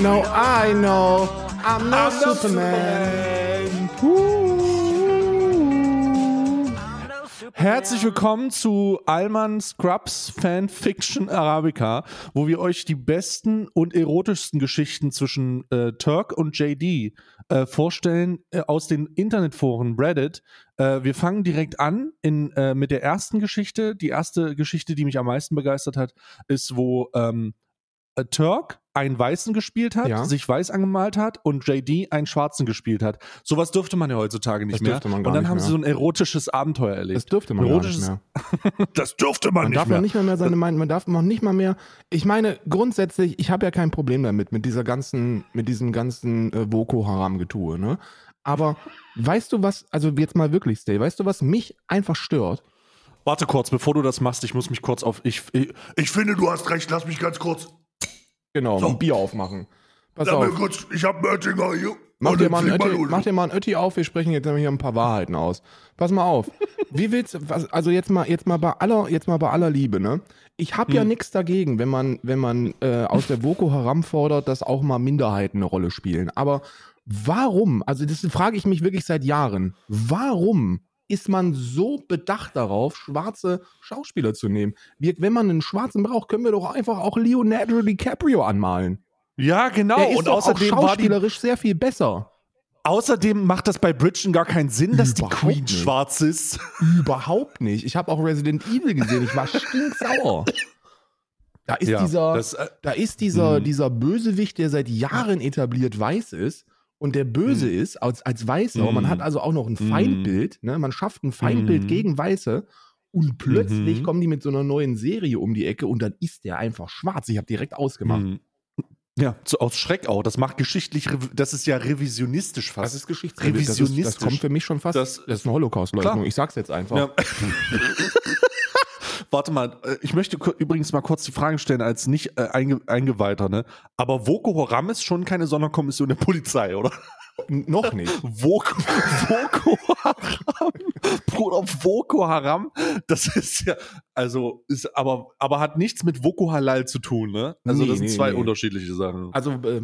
No, I know. I'm no I'm no Superman. Herzlich willkommen zu Alman Scrubs Fanfiction Arabica, wo wir euch die besten und erotischsten Geschichten zwischen äh, Turk und JD äh, vorstellen äh, aus den Internetforen Reddit. Äh, wir fangen direkt an in, äh, mit der ersten Geschichte. Die erste Geschichte, die mich am meisten begeistert hat, ist, wo ähm, äh, Turk einen Weißen gespielt hat, Ja. sich weiß angemalt hat und JD einen Schwarzen gespielt hat. Sowas dürfte man ja heutzutage nicht mehr. man und dann nicht haben mehr. sie so ein erotisches Abenteuer erlebt. Das dürfte man gar nicht Erotisches- mehr. Das dürfte man, Man darf ja nicht mehr, mehr seine Meinung, man darf noch nicht mal mehr. Ich meine, grundsätzlich, ich habe ja kein Problem damit, mit dieser ganzen, mit diesem ganzen äh, Boko Haram-Getue, ne? Aber weißt du was, also jetzt mal wirklich, Stay, weißt du, was mich einfach stört? Warte kurz, bevor du das machst, ich muss mich kurz auf. Ich, ich, Ich finde, du hast recht. Lass mich ganz kurz. Genau, So. ein Bier aufmachen. Pass auf. kurz. Ich habe einen Oettinger hier. Mach dir, mal einen Ötti, mach dir mal einen Ötti auf, wir sprechen jetzt nämlich hier ein paar Wahrheiten aus. Pass mal auf. Wie willst du, was- also jetzt mal, jetzt mal bei aller, jetzt mal bei aller Liebe, ne? Ich habe Hm. ja nichts dagegen, wenn man, wenn man äh, aus der Boko Haram fordert, dass auch mal Minderheiten eine Rolle spielen. Aber warum, also das frage ich mich wirklich seit Jahren, warum ist man so bedacht darauf, schwarze Schauspieler zu nehmen? Wir, wenn man einen Schwarzen braucht, können wir doch einfach auch Leonardo DiCaprio anmalen. ja, genau. Der ist und außerdem, auch war die, schauspielerisch sehr viel besser. außerdem macht das bei Bridgen gar keinen Sinn, dass die Überhaupt Queen nicht. schwarz ist. Überhaupt nicht. Ich habe auch Resident Evil gesehen. Ich war stinksauer. Da ist Ja, dieser, das, äh, da ist dieser, Mhm. dieser Bösewicht, der seit Jahren etabliert weiß ist und der böse Mhm. ist als, als Weißer. Man Mhm. hat also auch noch ein Mhm. Feindbild. Ne? Man schafft ein Feindbild Mhm. gegen Weiße. Und plötzlich Mhm. kommen die mit so einer neuen Serie um die Ecke und dann ist der einfach schwarz. Ich habe direkt ausgemacht. Ja, so aus Schreck auch. Das macht geschichtlich, das ist ja revisionistisch fast. Das ist Geschichtsrevision. Das, ist, das kommt für mich schon fast. Das- Das, ist eine Holocaust-Leugnung. Ich sag's jetzt einfach. Ja. Warte mal, äh, ich möchte übrigens mal kurz die Frage stellen als nicht äh, einge Eingeweihter, ne? Aber Boko Haram ist schon keine Sonderkommission der Polizei, oder? Noch nicht. Boko, Boko Haram, Bruder, Boko Haram, das ist ja, also, ist aber, aber hat nichts mit Boko Halal zu tun, ne? Also, Nee, das sind nee, zwei nee. unterschiedliche Sachen. Also äh,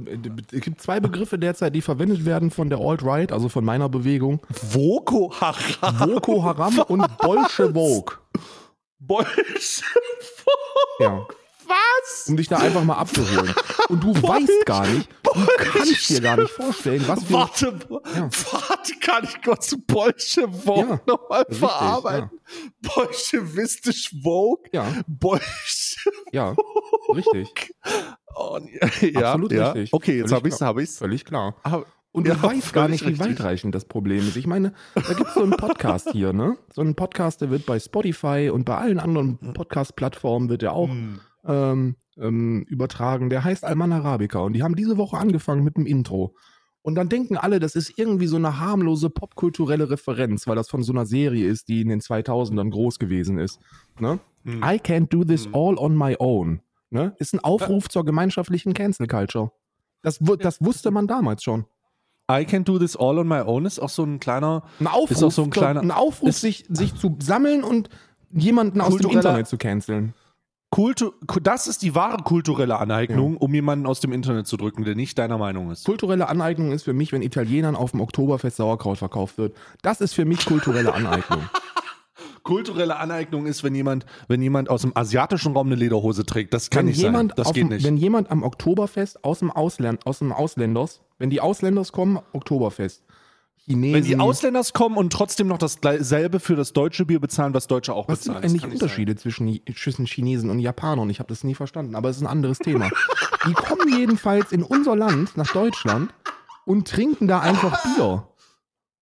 es gibt zwei Begriffe derzeit, die verwendet werden von der Alt-Right, also von meiner Bewegung. Boko Haram. Boko Haram und Bolschewok. Bolschewik. Ja. Was? Um dich da einfach mal abzuholen. Und du weißt gar nicht, du kannst dir gar nicht vorstellen, was für... Warte, Ja. warte, kann ich kurz zu Bolschewok Ja, nochmal verarbeiten? Bolschewistisch Vogue? Ja, Bolschewok. ja, richtig. Oh, ja, Absolut ja. richtig. Okay, jetzt habe ich's, klar. habe ich's. Völlig klar. Aber- Und Ja, weißt gar völlig nicht, wie richtig. weitreichend das Problem ist. Ich meine, da gibt es so einen Podcast hier, ne? So einen Podcast, der wird bei Spotify und bei allen anderen Podcast-Plattformen wird der auch Hm. ähm, ähm, übertragen. Der heißt Alman Arabica und die haben diese Woche angefangen mit dem Intro. Und dann denken alle, das ist irgendwie so eine harmlose popkulturelle Referenz, weil das von so einer Serie ist, die in den 2000ern groß gewesen ist. Ne? Hm. I can't do this all on my own. Ne? Ist ein Aufruf zur gemeinschaftlichen Cancel Culture. Das, das wusste man damals schon. I can do this all on my own ist auch so ein kleiner. Ein Aufruf, Ist auch so ein kleiner- ein Aufruf ist- sich, sich zu sammeln und jemanden aus dem Internet zu canceln. Kultu das ist die wahre kulturelle Aneignung, um jemanden aus dem Internet zu drücken, der nicht deiner Meinung ist. Kulturelle Aneignung ist für mich, wenn Italienern auf dem Oktoberfest Sauerkraut verkauft wird. Das ist für mich kulturelle Aneignung. Kulturelle Aneignung ist, wenn jemand, wenn jemand aus dem asiatischen Raum eine Lederhose trägt. Das kann wenn nicht sein. Das geht dem, nicht. Wenn jemand am Oktoberfest aus dem Ausland, aus dem Ausländers, wenn die Ausländers kommen, Oktoberfest. Chinesen. Wenn die Ausländers kommen und trotzdem noch dasselbe für das deutsche Bier bezahlen, was Deutsche auch was sind bezahlen. Das eigentlich kann nicht Unterschiede zwischen, zwischen Chinesen und Japanern? Ich habe das nie verstanden, aber es ist ein anderes Thema. Die kommen jedenfalls in unser Land, nach Deutschland, und trinken da einfach Bier.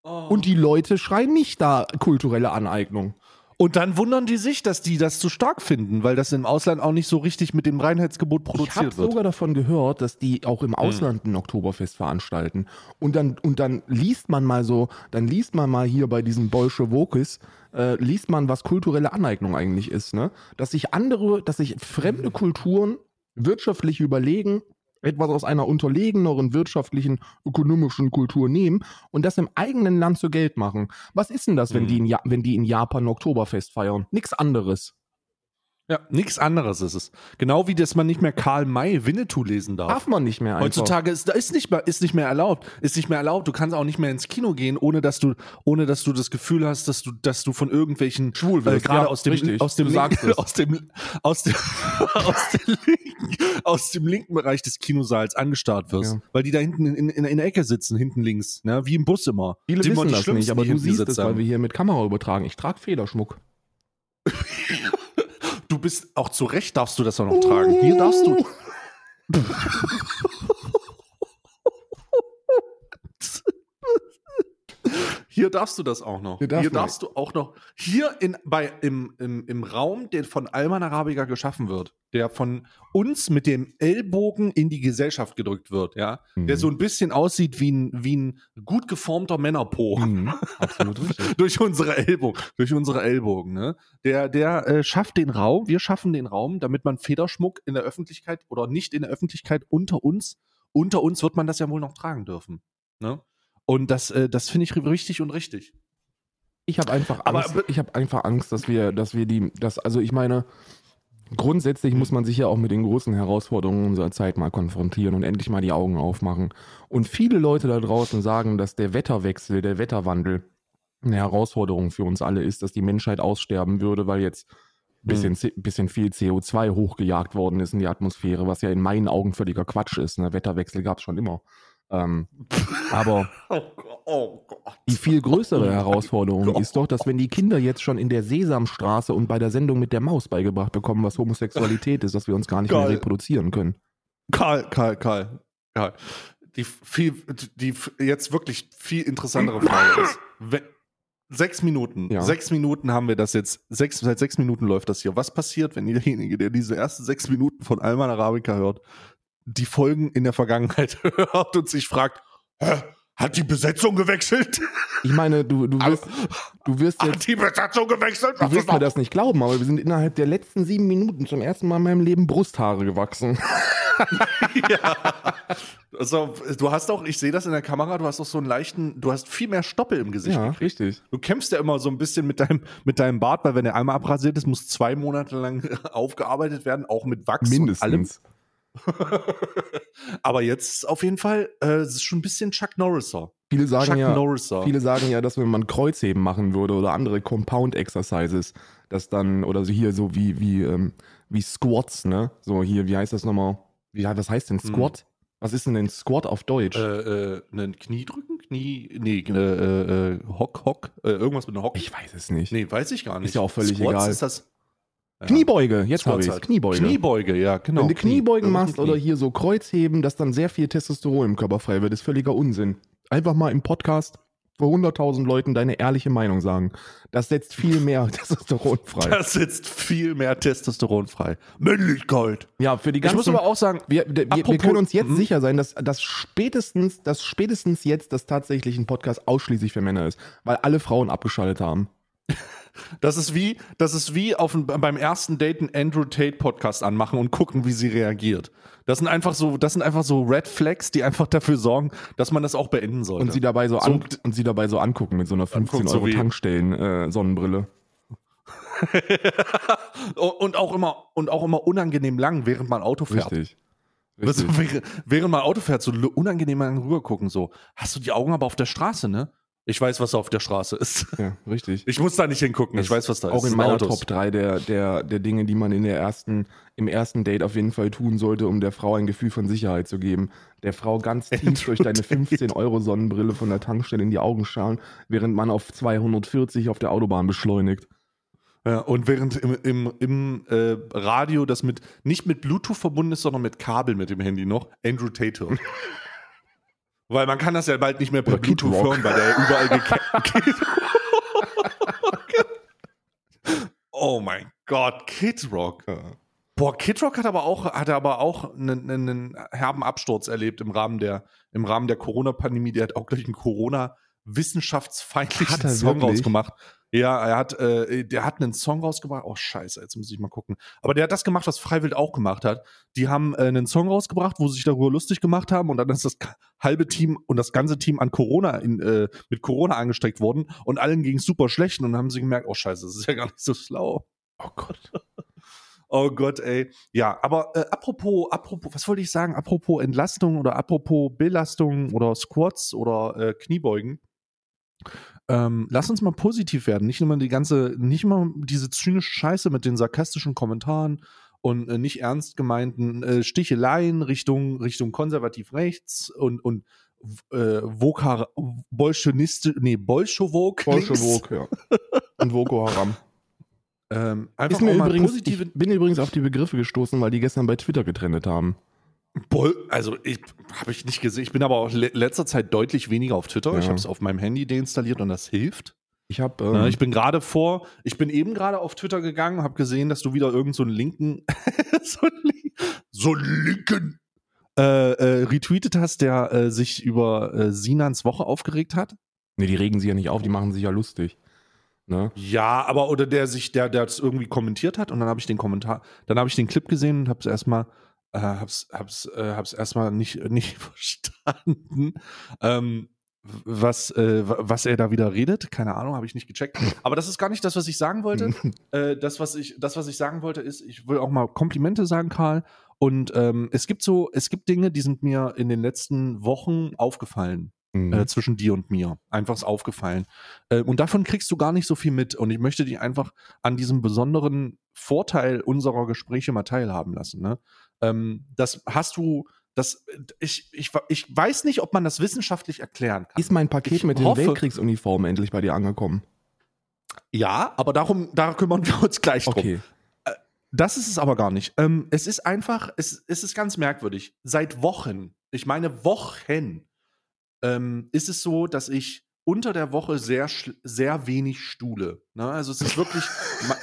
sein. Und die Leute schreien nicht da kulturelle Aneignung. Und dann wundern die sich, dass die das zu stark finden, weil das im Ausland auch nicht so richtig mit dem Reinheitsgebot Ich habe produziert wird. sogar davon gehört, dass die auch im Ausland ein Oktoberfest veranstalten. Und dann, und dann liest man mal so, dann liest man mal hier bei diesen Bolschewokis, äh, liest man, was kulturelle Aneignung eigentlich ist, ne? Dass sich andere, dass sich fremde Kulturen wirtschaftlich überlegen, etwas aus einer unterlegeneren wirtschaftlichen, ökonomischen Kultur nehmen und das im eigenen Land zu Geld machen. Was ist denn das, wenn, Mhm. die, in ja wenn die in Japan Oktoberfest feiern? Nix anderes. Ja, nichts anderes ist es. Genau wie dass man nicht mehr Karl May Winnetou lesen darf. Darf man nicht mehr einfach. Heutzutage ist, ist nicht mehr, ist nicht mehr erlaubt. Ist nicht mehr erlaubt. Du kannst auch nicht mehr ins Kino gehen, ohne dass du, ohne dass du das Gefühl hast, dass du, dass du von irgendwelchen Schwul wirst. gerade Ja, aus dem, richtig. aus dem, es. aus dem, aus dem, aus dem, linken, aus dem linken Bereich des Kinosaals angestarrt wirst, Ja. weil die da hinten in, in, in der Ecke sitzen, hinten links, ne? wie im Bus immer. Viele immer wissen die das nicht, aber die du siehst es, weil wir hier mit Kamera übertragen. Ich trage Federschmuck. Bist auch zu Recht darfst du das auch noch tragen. Hier darfst du. Hier darfst du das auch noch. Hier Hier, darf man. darfst du auch noch. Hier in, bei, im, im, im Raum, der von Alman Arabica geschaffen wird, der von uns mit dem Ellbogen in die Gesellschaft gedrückt wird, ja, der Mhm. so ein bisschen aussieht wie ein, wie ein gut geformter Männerpo Mhm, durch unsere Ellbogen, durch unsere Ellbogen, ne? Der, der äh, schafft den Raum, wir schaffen den Raum, damit man Federschmuck in der Öffentlichkeit oder nicht in der Öffentlichkeit unter uns, unter uns wird man das ja wohl noch tragen dürfen, ne? Und das, äh, das finde ich richtig und richtig. Ich habe einfach Aber- Angst, ich habe einfach Angst, dass wir, dass wir die, dass, also ich meine, grundsätzlich muss man sich ja auch mit den großen Herausforderungen unserer Zeit mal konfrontieren und endlich mal die Augen aufmachen. Und viele Leute da draußen sagen, dass der Wetterwechsel, der Wetterwandel eine Herausforderung für uns alle ist, dass die Menschheit aussterben würde, weil jetzt ein bisschen, C- bisschen viel CO2 hochgejagt worden ist in die Atmosphäre, was ja in meinen Augen völliger Quatsch ist. Ne? Wetterwechsel gab es schon immer. Ähm, aber Oh. Oh die viel größere Herausforderung ist doch, dass wenn die Kinder jetzt schon in der Sesamstraße und bei der Sendung mit der Maus beigebracht bekommen, was Homosexualität ist, dass wir uns gar nicht mehr Geil. reproduzieren können. Karl, Karl, Karl, Karl. Die viel, die jetzt wirklich viel interessantere Frage ist. We- Sechs Minuten, Ja. sechs Minuten haben wir das jetzt, sechs, seit sechs Minuten läuft das hier. Was passiert, wenn derjenige, der diese ersten sechs Minuten von Alman Arabica hört, die Folgen in der Vergangenheit hört und sich fragt, Hä? Hat die Besetzung gewechselt? Ich meine, du, du wirst, du wirst jetzt, Hat die Besetzung gewechselt? du wirst mir das nicht glauben, aber wir sind innerhalb der letzten sieben Minuten zum ersten Mal in meinem Leben Brusthaare gewachsen. ja. Also, du hast auch, ich sehe das in der Kamera, du hast auch so einen leichten, du hast viel mehr Stoppel im Gesicht. Ja, gekriegt. richtig. Du kämpfst ja immer so ein bisschen mit deinem, mit deinem Bart, weil wenn der einmal abrasiert ist, muss zwei Monate lang aufgearbeitet werden, auch mit Wachs und allem. Aber jetzt auf jeden Fall, äh, es ist schon ein bisschen Chuck Norriser. Viele sagen Chuck ja, Norriser. Viele sagen ja, dass wenn man Kreuzheben machen würde oder andere Compound Exercises, dass dann, oder so hier so wie, wie, ähm, wie Squats, ne? So hier, wie heißt das nochmal? Wie, was heißt denn Squat? Was ist denn ein Squat auf Deutsch? Äh, äh, einen Kniedrücken? Knie, nee, äh, äh, Hock, Hock, äh, irgendwas mit einem Hock. ich weiß es nicht. nee, weiß ich gar nicht. Ist ja auch völlig Squats egal. Ist das. Kniebeuge, jetzt habe ich halt. Kniebeuge. Kniebeuge, ja, genau. Wenn du Kniebeugen Knie. machst oder hier so Kreuzheben, dass dann sehr viel Testosteron im Körper frei wird, ist völliger Unsinn. Einfach mal im Podcast vor 100.000 Leuten deine ehrliche Meinung sagen. Das setzt viel mehr Testosteron frei. Das setzt viel mehr Testosteron frei. Männlichkeit. Ja, für die Ich ganzen... muss aber auch sagen, Wir, wir, wir können uns jetzt Mhm. sicher sein, dass, dass spätestens, dass spätestens jetzt das tatsächlich ein Podcast ausschließlich für Männer ist, weil alle Frauen abgeschaltet haben. Das ist wie, das ist wie auf ein, beim ersten Date einen Andrew Tate Podcast anmachen und gucken, wie sie reagiert. Das sind einfach so, das sind einfach so Red Flags, die einfach dafür sorgen, dass man das auch beenden sollte. Und sie dabei so, So- und sie dabei so angucken mit so einer 15 Anguckt so Euro wie- Tankstellen äh, Sonnenbrille. und auch immer und auch immer unangenehm lang, während man Auto fährt. Richtig. Richtig. während, während man Auto fährt, so unangenehm lang rübergucken, so. Hast du die Augen aber auf der Straße, ne? Ich weiß, was auf der Straße ist. Ja, richtig. Ich muss da nicht hingucken, ich weiß, was da ist. Auch in meiner Autos. Top 3 der, der, der Dinge, die man in der ersten, im ersten Date auf jeden Fall tun sollte, um der Frau ein Gefühl von Sicherheit zu geben. Der Frau ganz tief durch deine 15 Euro Sonnenbrille von der Tankstelle in die Augen schauen, während man auf 240 auf der Autobahn beschleunigt. Ja, und während im, im, im äh, Radio das mit nicht mit Bluetooth verbunden ist, sondern mit Kabel mit dem Handy noch, Andrew Tate hört. Weil man kann das ja bald nicht mehr per Bluetooth hören, weil der ja überall gekippt Oh mein Gott, Kid Rock. Boah, Kid Rock hat aber auch, hat aber auch einen, einen herben Absturz erlebt im Rahmen der, im Rahmen der Corona-Pandemie. Der hat auch gleich einen Corona-wissenschaftsfeindlichen Hat er Song wirklich? rausgemacht. Ja, er hat, äh, der hat einen Song rausgebracht. Oh, scheiße, jetzt muss ich mal gucken. Aber der hat das gemacht, was Freiwild auch gemacht hat. Die haben äh, einen Song rausgebracht, wo sie sich darüber lustig gemacht haben und dann ist das halbe Team und das ganze Team an Corona in, äh, mit Corona angesteckt worden und allen ging es super schlecht und dann haben sie gemerkt, oh scheiße, das ist ja gar nicht so schlau. Oh Gott. Oh Gott, ey. Ja, aber äh, apropos, apropos, was wollte ich sagen? Apropos Entlastung oder apropos Belastung oder Squats oder äh, Kniebeugen. Ähm, lass uns mal positiv werden. Nicht immer die ganze, nicht immer diese zynische Scheiße mit den sarkastischen Kommentaren und äh, nicht ernst gemeinten äh, Sticheleien Richtung, Richtung konservativ rechts und, und äh, Vokar, Bolschoniste, nee, Bolschowok. links. Bolschewok, ja. Und Boko Haram. Ähm, einfach Ist mir mal übrigens, positive ich bin übrigens auf die Begriffe gestoßen, weil die gestern bei Twitter getrennt haben. Bol also ich habe ich nicht gesehen. Ich bin aber auch le letzter Zeit deutlich weniger auf Twitter. Ich Ja. habe es auf meinem Handy deinstalliert und das hilft. Ich habe Ja, ähm, ich bin gerade vor, ich bin eben gerade auf Twitter gegangen, habe gesehen, dass du wieder irgend so einen linken, so einen, Link- so linken äh, äh, retweetet hast, der äh, sich über äh, Sinans Woche aufgeregt hat. nee, die regen sich ja nicht auf, die machen sich ja lustig. Ne? Ja, aber oder der sich, der, der es irgendwie kommentiert hat und dann habe ich den Kommentar, dann habe ich den Clip gesehen und habe es erstmal, äh, hab's, hab's, äh, hab's erstmal nicht, nicht verstanden. Ähm, was, äh, wa- was er da wieder redet, keine Ahnung, habe ich nicht gecheckt. Aber das ist gar nicht das, was ich sagen wollte. äh, das, was ich, das, was ich sagen wollte, ist, ich will auch mal Komplimente sagen, Karl. Und ähm, es gibt so, es gibt Dinge, die sind mir in den letzten Wochen aufgefallen Mhm. äh, zwischen dir und mir. Einfach aufgefallen. Äh, und davon kriegst du gar nicht so viel mit. Und ich möchte dich einfach an diesem besonderen Vorteil unserer Gespräche mal teilhaben lassen. Ne? Ähm, das hast du, das, ich, ich, ich weiß nicht, ob man das wissenschaftlich erklären kann. Ist mein Paket Ich mit den Weltkriegsuniformen endlich bei dir angekommen? ja, aber darum, da kümmern wir uns gleich drum. Okay. Das ist es aber gar nicht. Ähm, es ist einfach, es, es ist ganz merkwürdig. Seit Wochen, ich meine Wochen, ähm, ist es so, dass ich unter der Woche sehr, sehr wenig stuhle. Ne? Also es ist wirklich. ma-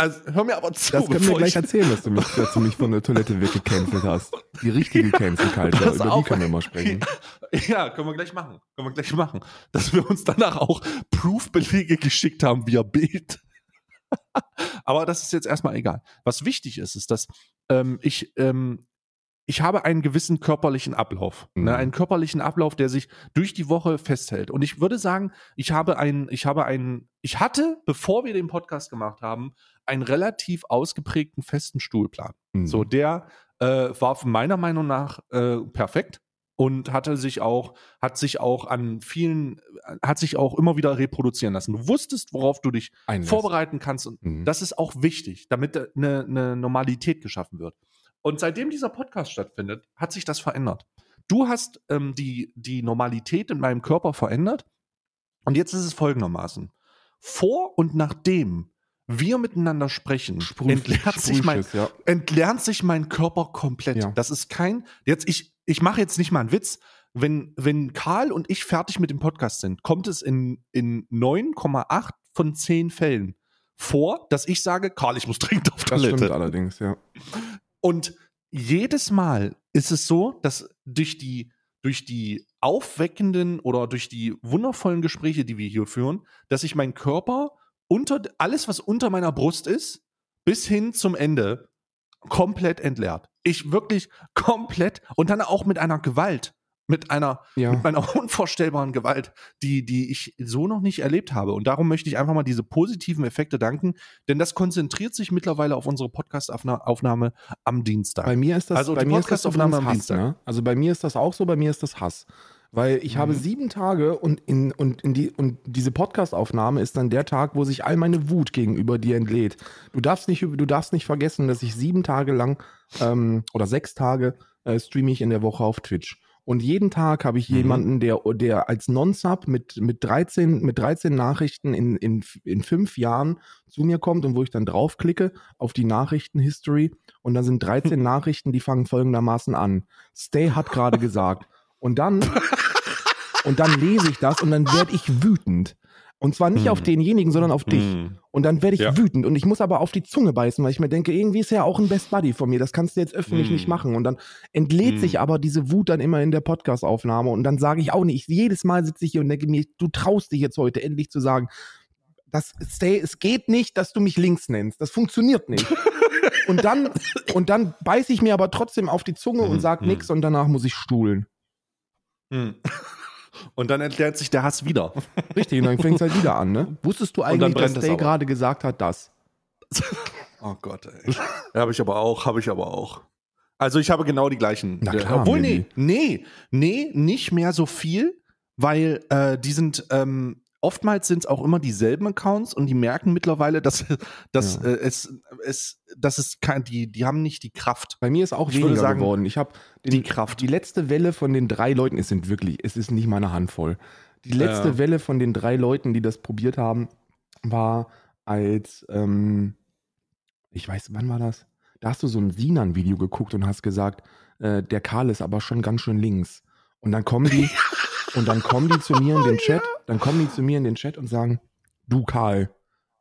also hör mir aber zu. Das können wir gleich ich- erzählen, dass du mich, dass du mich von der Toilette weggecancelt hast. Die richtige Cancel Culture, über die auf. können wir mal sprechen. Ja, können wir gleich machen. Können wir gleich machen. Dass wir uns danach auch Proof-Belege geschickt haben via Bild. Aber das ist jetzt erstmal egal. Was wichtig ist, ist, dass ähm, ich, ähm, ich habe einen gewissen körperlichen Ablauf. Mhm. Ne? Einen körperlichen Ablauf, der sich durch die Woche festhält. Und ich würde sagen, ich habe einen, ich habe einen, ich hatte, bevor wir den Podcast gemacht haben, einen relativ ausgeprägten festen Stuhlplan. Mhm. So, der äh, war meiner Meinung nach äh, perfekt und hatte sich auch, hat sich auch an vielen, hat sich auch immer wieder reproduzieren lassen. Du wusstest, worauf du dich Einlässt. vorbereiten kannst und Mhm. das ist auch wichtig, damit eine, eine Normalität geschaffen wird. Und seitdem dieser Podcast stattfindet, hat sich das verändert. Du hast ähm, die, die Normalität in meinem Körper verändert und jetzt ist es folgendermaßen. Vor und nachdem wir miteinander sprechen, Sprüh- entleert sich mein, ja. entlernt sich mein Körper komplett. Ja. Das ist kein, jetzt ich, ich mache jetzt nicht mal einen Witz. Wenn, wenn Karl und ich fertig mit dem Podcast sind, kommt es in, in 9,8 von 10 Fällen vor, dass ich sage, Karl, ich muss dringend auf Das Toilette. stimmt allerdings, ja. Und jedes Mal ist es so, dass durch die, durch die aufweckenden oder durch die wundervollen Gespräche, die wir hier führen, dass sich mein Körper unter alles, was unter meiner Brust ist, bis hin zum Ende komplett entleert. Ich wirklich komplett und dann auch mit einer Gewalt, mit einer, Ja. mit meiner unvorstellbaren Gewalt, die, die ich so noch nicht erlebt habe. Und darum möchte ich einfach mal diese positiven Effekte danken, denn das konzentriert sich mittlerweile auf unsere Podcast-Aufnahme am Dienstag. Bei mir ist das, Also bei mir ist das am Hass, Dienstag. ne? Also bei mir ist das auch so, bei mir ist das Hass. Weil ich habe Mhm. sieben Tage und, in, und, in die, und diese Podcast-Aufnahme ist dann der Tag, wo sich all meine Wut gegenüber dir entlädt. Du darfst nicht, du darfst nicht vergessen, dass ich sieben Tage lang ähm, oder sechs Tage äh, streame ich in der Woche auf Twitch. Und jeden Tag habe ich Mhm. jemanden, der, der als Non-Sub mit, mit, 13, mit 13 Nachrichten in, in, in fünf Jahren zu mir kommt und wo ich dann draufklicke auf die Nachrichten-History und dann sind 13 Nachrichten, die fangen folgendermaßen an. Stay hat gerade gesagt. Und dann, und dann lese ich das und dann werde ich wütend. Und zwar nicht Hm. auf denjenigen, sondern auf dich. Mm. Und dann werde ich Ja. wütend und ich muss aber auf die Zunge beißen, weil ich mir denke, irgendwie ist er ja auch ein Best Buddy von mir. Das kannst du jetzt öffentlich Mm. nicht machen. Und dann entlädt sich aber diese Wut dann immer in der Podcast-Aufnahme. Und dann sage ich auch nicht, jedes Mal sitze ich hier und denke mir, du traust dich jetzt heute endlich zu sagen, das, stay, es geht nicht, dass du mich links nennst. Das funktioniert nicht. und dann, und dann beiße ich mir aber trotzdem auf die Zunge und Mm, sag mm. nix und danach muss ich stuhlen. Und dann erklärt sich der Hass wieder. Richtig, und dann fängt es halt wieder an, ne? Wusstest du eigentlich, dass Day gerade gesagt hat, das? Oh Gott, ey. habe ich aber auch, habe ich aber auch. Also ich habe genau die gleichen. Na äh, klar, Obwohl, nee, nee, nee, nicht mehr so viel, weil äh, die sind, ähm, oftmals sind es auch immer dieselben Accounts und die merken mittlerweile, dass, dass Ja. äh, es, es, dass es kein, die, die haben nicht die Kraft. Bei mir ist auch Ich weniger sagen, geworden. Ich habe die Kraft. Die letzte Welle von den drei Leuten, es sind wirklich, es ist nicht meine Handvoll. Die letzte Ja. Welle von den drei Leuten, die das probiert haben, war als, ähm, ich weiß, wann war das? Da hast du so ein Sinan-Video geguckt und hast gesagt, äh, der Karl ist aber schon ganz schön links. Und dann kommen die, und dann kommen die zu mir in den Chat, dann kommen die zu mir in den Chat und sagen, du Karl,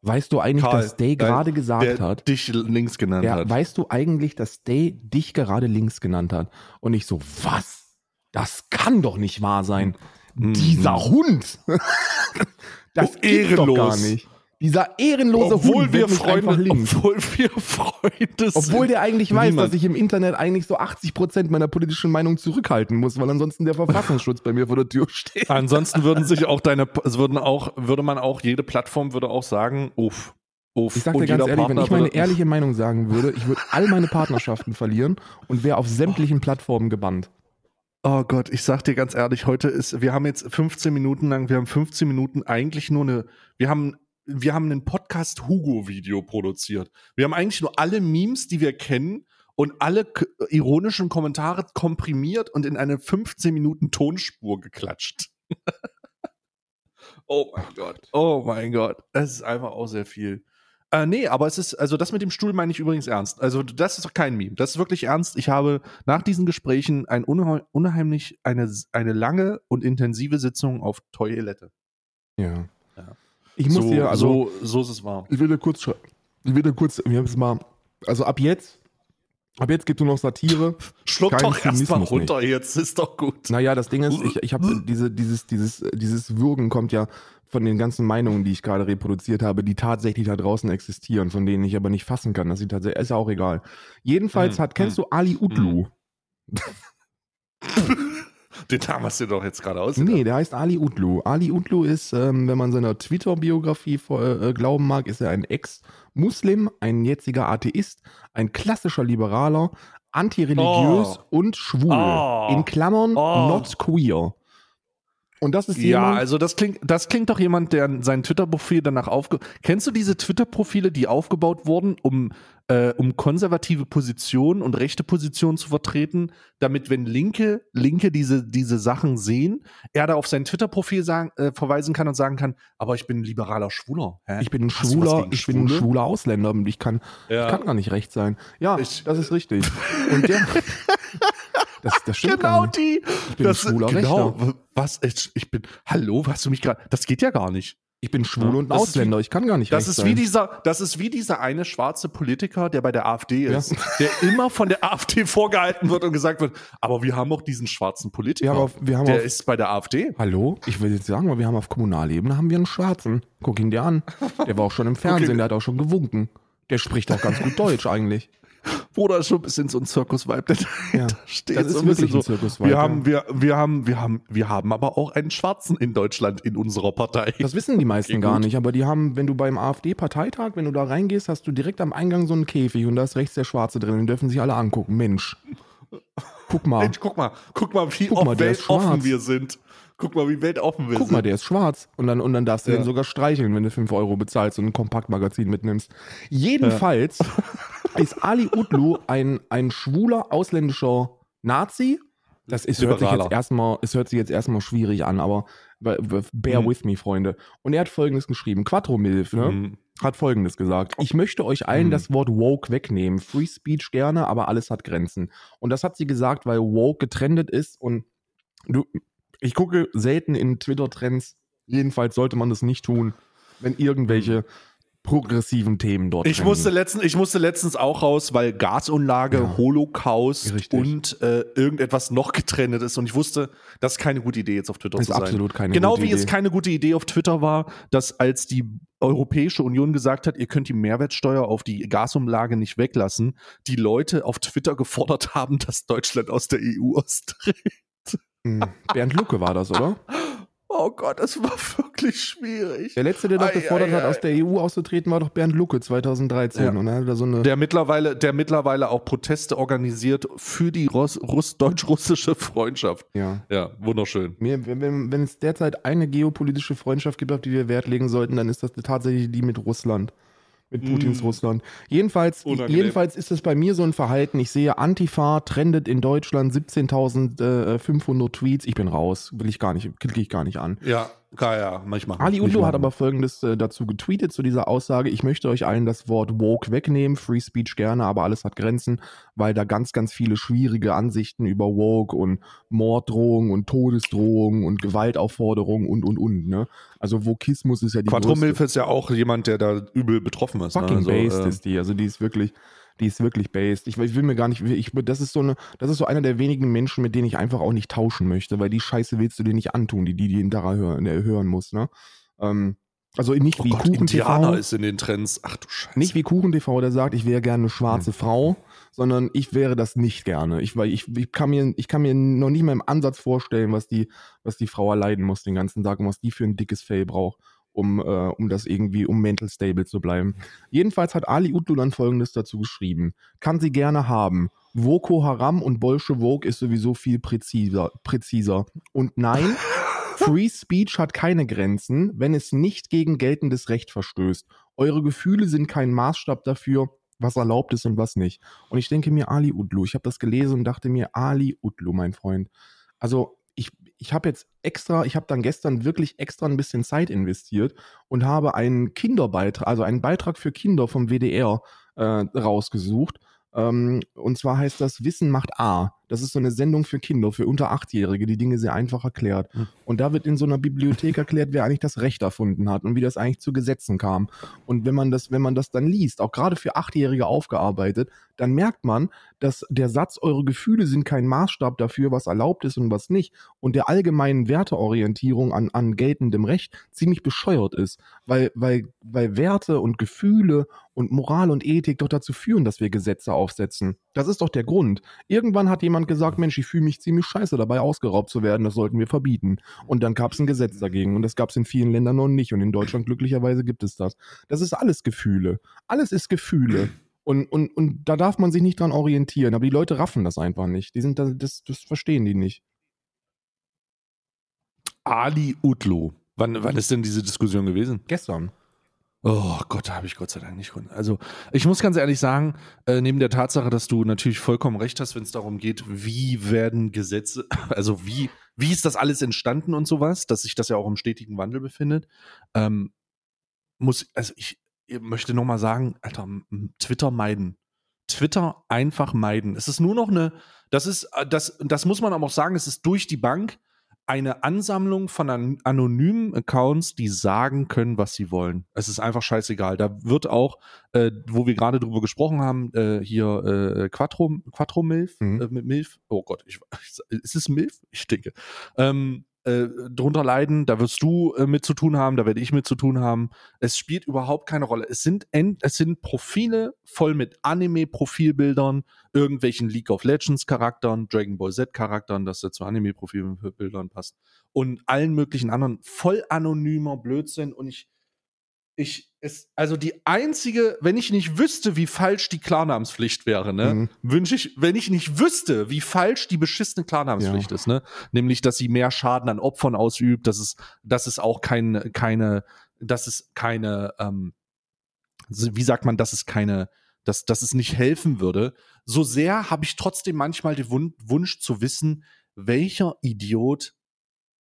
weißt du eigentlich, Karl, dass Day gerade gesagt der hat, dich links genannt ja, hat. weißt du eigentlich, dass Day dich gerade links genannt hat? Und ich so, was? Das kann doch nicht wahr sein. Mhm. Dieser Hund. das Oh, gibt's doch gar ehrenlos. nicht. Dieser ehrenlose obwohl Hund wir wird mich einfach Freunde, links. obwohl wir Freunde sind. Obwohl der eigentlich weiß, Niemand. dass ich im Internet eigentlich so 80% meiner politischen Meinung zurückhalten muss, weil ansonsten der Verfassungsschutz bei mir vor der Tür steht. Ansonsten würden sich auch deine, es würden auch, würde man auch, jede Plattform würde auch sagen, uff, uff. Ich sag dir ganz ehrlich, wenn ich meine ehrliche Meinung sagen würde, ich würde all meine Partnerschaften verlieren und wäre auf sämtlichen Plattformen gebannt. Oh Gott, ich sag dir ganz ehrlich, heute ist, wir haben jetzt 15 Minuten lang, wir haben 15 Minuten eigentlich nur eine, wir haben, wir haben ein Podcast Hugo Video produziert. Wir haben eigentlich nur alle Memes, die wir kennen und alle k- ironischen Kommentare komprimiert und in eine 15 Minuten Tonspur geklatscht. oh mein Gott. Oh mein Gott. Das ist einfach auch sehr viel. Äh, nee, aber es ist, also das mit dem Stuhl meine ich übrigens ernst. Also das ist doch kein Meme. Das ist wirklich ernst. Ich habe nach diesen Gesprächen ein unheim- unheimlich, eine, eine lange und intensive Sitzung auf Toilette. Ja. Ich muss so, dir, also, so, so ist es wahr. ich will dir kurz, ich will dir kurz, wir haben es mal, also ab jetzt, ab jetzt gibt es nur noch Satire. Schluck Kein doch erstmal runter jetzt, ist doch gut. Naja, das Ding ist, ich, ich habe diese, dieses, dieses, dieses Würgen kommt ja von den ganzen Meinungen, die ich gerade reproduziert habe, die tatsächlich da draußen existieren, von denen ich aber nicht fassen kann. Das ist tatsächlich, ist ja auch egal. Jedenfalls Hm, hat, kennst du Ali Utlu? Den Namen hast du doch jetzt gerade ausgedacht. Nee, der heißt Ali Utlu. Ali Utlu ist, ähm, wenn man seiner Twitter-Biografie äh, glauben mag, ist er ein Ex-Muslim, ein jetziger Atheist, ein klassischer Liberaler, antireligiös Oh. und schwul. Oh. In Klammern Oh. not queer. Und das ist Ja, jemand, also das klingt, das klingt doch jemand, der sein Twitter-Profil danach aufge. Kennst du diese Twitter-Profile, die aufgebaut wurden, um, äh, um konservative Positionen und rechte Positionen zu vertreten, damit, wenn Linke, Linke diese, diese Sachen sehen, er da auf sein Twitter-Profil sagen, äh, verweisen kann und sagen kann, aber ich bin ein liberaler Schwuler. Hä? ich bin ein schwuler, ich bin ein Schwule? schwuler Ausländer und ich kann, Ja. ich kann gar nicht recht sein. Ja, Ich- das ist richtig. Und der, das, das stimmt Genau die. Ich bin ein schwuler genau. Rechter. Was? Ich, bin. Hallo, hast du mich gerade? Das geht ja gar nicht. Ich bin schwul Ja, und das ist wie- Ausländer. ich kann gar nicht Das ist sein. wie dieser, das ist wie dieser eine schwarze Politiker, der bei der AfD Ja. ist, der immer von der AfD vorgehalten wird und gesagt wird, aber wir haben auch diesen schwarzen Politiker. Wir haben auf- wir haben der auf- ist bei der AfD. Hallo? Ich will jetzt sagen, wir haben auf Kommunalebene haben wir einen Schwarzen. Guck ihn dir an. Der war auch schon im Fernsehen, ihn- der hat auch schon gewunken. Der spricht auch ganz gut Deutsch eigentlich. Bruder ist schon ein bisschen so ein Zirkusvibe, Ja, da steht. das ist so ein bisschen wirklich ein so. Zirkusvibe, Wir haben, wir, wir haben, wir haben, wir haben aber auch einen Schwarzen in Deutschland in unserer Partei. Das wissen die meisten Okay, gar gut. nicht, aber die haben, wenn du beim AfD-Parteitag, wenn du da reingehst, hast du direkt am Eingang so einen Käfig und da ist rechts der Schwarze drin, den dürfen sich alle angucken. Mensch. Guck mal, Mensch, guck mal, guck mal, wie Guck mal, schwarz. wir sind. Guck mal, wie weltoffen wir guck sind. mal, der ist schwarz. Und dann, und dann darfst du Ja. den sogar streicheln, wenn du 5 Euro bezahlst und ein Kompaktmagazin mitnimmst. Jedenfalls ist Ali Utlu ein, ein schwuler ausländischer Nazi. Das ist, hört sich jetzt erstmal, es hört sich jetzt erstmal schwierig an, aber bear Mhm. with me, Freunde. Und er hat folgendes geschrieben: Quattro Milf, ne? Mhm. hat folgendes gesagt. Ich möchte euch allen Mhm. das Wort woke wegnehmen. Free Speech gerne, aber alles hat Grenzen. Und das hat sie gesagt, weil woke getrendet ist und du, ich gucke selten in Twitter-Trends. Jedenfalls sollte man das nicht tun, wenn irgendwelche progressiven Themen dort Ich trennen. musste, letztens, ich musste letztens auch raus, weil Gasunlage, Ja. Holocaust Richtig. und äh, irgendetwas noch getrennt ist. Und ich wusste, das ist keine gute Idee, jetzt auf Twitter Das zu ist sein. absolut keine genau gute wie es Idee. keine gute Idee auf Twitter war, dass als die Europäische Union gesagt hat, ihr könnt die Mehrwertsteuer auf die Gasumlage nicht weglassen, die Leute auf Twitter gefordert haben, dass Deutschland aus der EU austritt. Hm, Bernd Lucke war das, oder? Oh Gott, das war wirklich schwierig. Der letzte, der das gefordert hat, aus der EU auszutreten, war doch Bernd Lucke 2013. Ja. Und er hat da so eine. Der mittlerweile, der mittlerweile auch Proteste organisiert für die Russ, Russ, deutsch-russische Freundschaft. ja. Ja, wunderschön. Mir, wenn, wenn, wenn es derzeit eine geopolitische Freundschaft gibt, auf die wir Wert legen sollten, dann ist das tatsächlich die mit Russland. Mit Putins Mm. Russland. Jedenfalls, Unangenehm. jedenfalls ist es bei mir so ein Verhalten. Ich sehe, Antifa trendet in Deutschland 17.500 Tweets. Ich bin raus. Will ich gar nicht, klicke ich gar nicht an. Ja, ja, ja, manchmal. Ali Udlu hat aber folgendes äh, dazu getweetet, zu dieser Aussage. Ich möchte euch allen das Wort woke wegnehmen, Free Speech gerne, aber alles hat Grenzen, weil da ganz, ganz viele schwierige Ansichten über woke und Morddrohungen und Todesdrohungen und Gewaltaufforderungen und, und, und. Ne? Also Vokismus ist ja die Quattro größte- Milf ist ja auch jemand, der da übel betroffen ist. fucking ne? Also, based äh, ist die. Also die ist wirklich, die ist wirklich based. Ich, ich will mir gar nicht, ich, das ist so eine, das ist so einer der wenigen Menschen, mit denen ich einfach auch nicht tauschen möchte, weil die Scheiße willst du dir nicht antun, die die, die ihn da hören, der hören muss, ne? Ähm, also nicht Oh wie Gott, Kuchen Indianer TV, ist in den Trends. Ach du Scheiße. nicht wie Kuchen TV, der sagt, ich wäre gerne eine schwarze Frau, sondern ich wäre das nicht gerne. Ich, weil ich, ich kann mir, ich kann mir noch nicht mal im Ansatz vorstellen, was die, was die Frau erleiden muss den ganzen Tag und was die für ein dickes Fell braucht, um, äh, um das irgendwie, um mental stable zu bleiben. Jedenfalls hat Ali Utlu dann folgendes dazu geschrieben. Kann sie gerne haben. Voko Haram und Bolschewok ist sowieso viel präziser, präziser. Und nein, Free Speech hat keine Grenzen, wenn es nicht gegen geltendes Recht verstößt. Eure Gefühle sind kein Maßstab dafür, was erlaubt ist und was nicht. Und ich denke mir, Ali Utlu, ich habe das gelesen und dachte mir, Ali Utlu, mein Freund. Also ich, habe jetzt extra, ich habe dann gestern wirklich extra ein bisschen Zeit investiert und habe einen Kinderbeitrag, also einen Beitrag für Kinder vom WDR äh, rausgesucht. Ähm, und zwar heißt das Wissen macht A. Das ist so eine Sendung für Kinder, für unter Achtjährige, die Dinge sehr einfach erklärt. Hm. Und da wird in so einer Bibliothek erklärt, wer eigentlich das Recht erfunden hat und wie das eigentlich zu Gesetzen kam. Und wenn man das, wenn man das dann liest, auch gerade für Achtjährige aufgearbeitet, dann merkt man, dass der Satz, eure Gefühle sind kein Maßstab dafür, was erlaubt ist und was nicht, und der allgemeinen Werteorientierung an, an geltendem Recht ziemlich bescheuert ist. Weil, weil, weil Werte und Gefühle und Moral und Ethik doch dazu führen, dass wir Gesetze aufsetzen. Das ist doch der Grund. Irgendwann hat jemand gesagt, Mensch, ich fühle mich ziemlich scheiße dabei, ausgeraubt zu werden, das sollten wir verbieten. Und dann gab es ein Gesetz dagegen. Und das gab es in vielen Ländern noch nicht. Und in Deutschland glücklicherweise gibt es das. Das ist alles Gefühle. Alles ist Gefühle. Und, und, und da darf man sich nicht dran orientieren. Aber die Leute raffen das einfach nicht. Die sind da, das, das verstehen die nicht. Ali Utlu. Wann, wann ist denn diese Diskussion gewesen? Gestern. Oh Gott, da habe ich Gott sei Dank nicht grund. Also, ich muss ganz ehrlich sagen, äh, neben der Tatsache, dass du natürlich vollkommen recht hast, wenn es darum geht, wie werden Gesetze, also wie, wie ist das alles entstanden und sowas, dass sich das ja auch im stetigen Wandel befindet, ähm, muss, also ich möchte nochmal sagen, Alter, Twitter meiden. Twitter einfach meiden. Es ist nur noch eine, das ist, äh, das, das muss man aber auch sagen, es ist durch die Bank eine Ansammlung von an anonymen Accounts, die sagen können, was sie wollen. Es ist einfach scheißegal. Da wird auch, äh, wo wir gerade drüber gesprochen haben, äh, hier äh, Quattro, Quattro Milf, Mhm. äh, mit Milf. Oh Gott, ich, ist es Milf? Ich denke. Ähm, äh, drunter leiden, da wirst du äh, mit zu tun haben, da werde ich mit zu tun haben. Es spielt überhaupt keine Rolle. Es sind, end, es sind Profile voll mit Anime-Profilbildern, irgendwelchen League of Legends-Charakteren, Dragon Ball Z-Charakteren, das ja zu Anime-Profilbildern passt und allen möglichen anderen voll anonymer Blödsinn und ich ich es also die einzige, wenn ich nicht wüsste, wie falsch die Klarnamenspflicht wäre, ne, Mhm. wünsche ich, wenn ich nicht wüsste, wie falsch die beschissene Klarnamenspflicht Ja. ist, ne, nämlich, dass sie mehr Schaden an Opfern ausübt, dass es, dass es auch keine, keine, dass es keine, ähm, wie sagt man, dass es keine, dass, dass es nicht helfen würde. So sehr habe ich trotzdem manchmal den Wun Wunsch zu wissen, welcher Idiot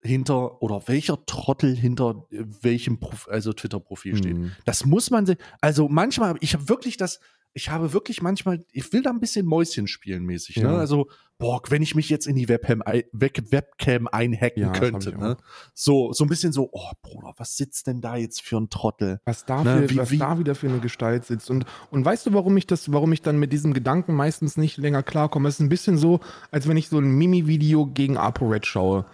hinter oder welcher Trottel hinter äh, welchem Prof also Twitter-Profil steht. Mhm. Das muss man, also manchmal, ich habe wirklich das, ich habe wirklich manchmal, ich will da ein bisschen Mäuschen spielen mäßig, ne? Ja. Also, boah, wenn ich mich jetzt in die Webcam, Webcam einhacken Ja, könnte, ne? So, so ein bisschen so, oh Bruder, was sitzt denn da jetzt für ein Trottel? Was da, Ne, für, wie- was wie- da wieder für eine Gestalt sitzt. Und, und weißt du, warum ich das, warum ich dann mit diesem Gedanken meistens nicht länger klarkomme? Es ist ein bisschen so, als wenn ich so ein Mimi-Video gegen ApoRed schaue.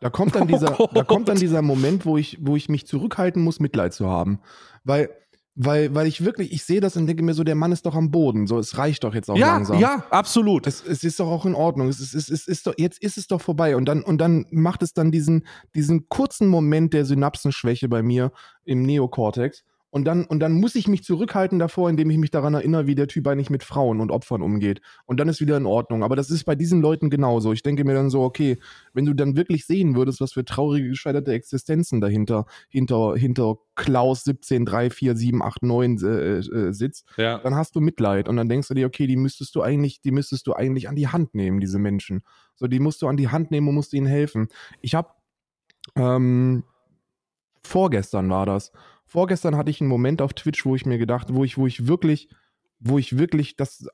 Da kommt dann dieser, Oh da kommt dann dieser Moment, wo ich, wo ich mich zurückhalten muss, Mitleid zu haben. Weil Weil, weil ich wirklich, ich sehe das und denke mir so, der Mann ist doch am Boden. So, es reicht doch jetzt auch Ja, langsam. ja, absolut. Es, es ist doch auch in Ordnung. Es ist, es ist, es ist doch, jetzt ist es doch vorbei. Und dann, und dann macht es dann diesen, diesen kurzen Moment der Synapsenschwäche bei mir im Neokortex. Und dann, und dann muss ich mich zurückhalten davor, indem ich mich daran erinnere, wie der Typ eigentlich mit Frauen und Opfern umgeht. Und dann ist wieder in Ordnung. Aber das ist bei diesen Leuten genauso. Ich denke mir dann so, okay, wenn du dann wirklich sehen würdest, was für traurige, gescheiterte Existenzen dahinter, hinter, hinter Klaus 17347889 äh, äh, sitzt, Ja. dann hast du Mitleid und dann denkst du dir, okay, die müsstest du eigentlich, die müsstest du eigentlich an die Hand nehmen, diese Menschen. So, die musst du an die Hand nehmen und musst ihnen helfen. Ich habe ähm, vorgestern war das. Vorgestern hatte ich einen Moment auf Twitch, wo ich mir gedacht, wo ich, wo ich wirklich, wo ich wirklich das,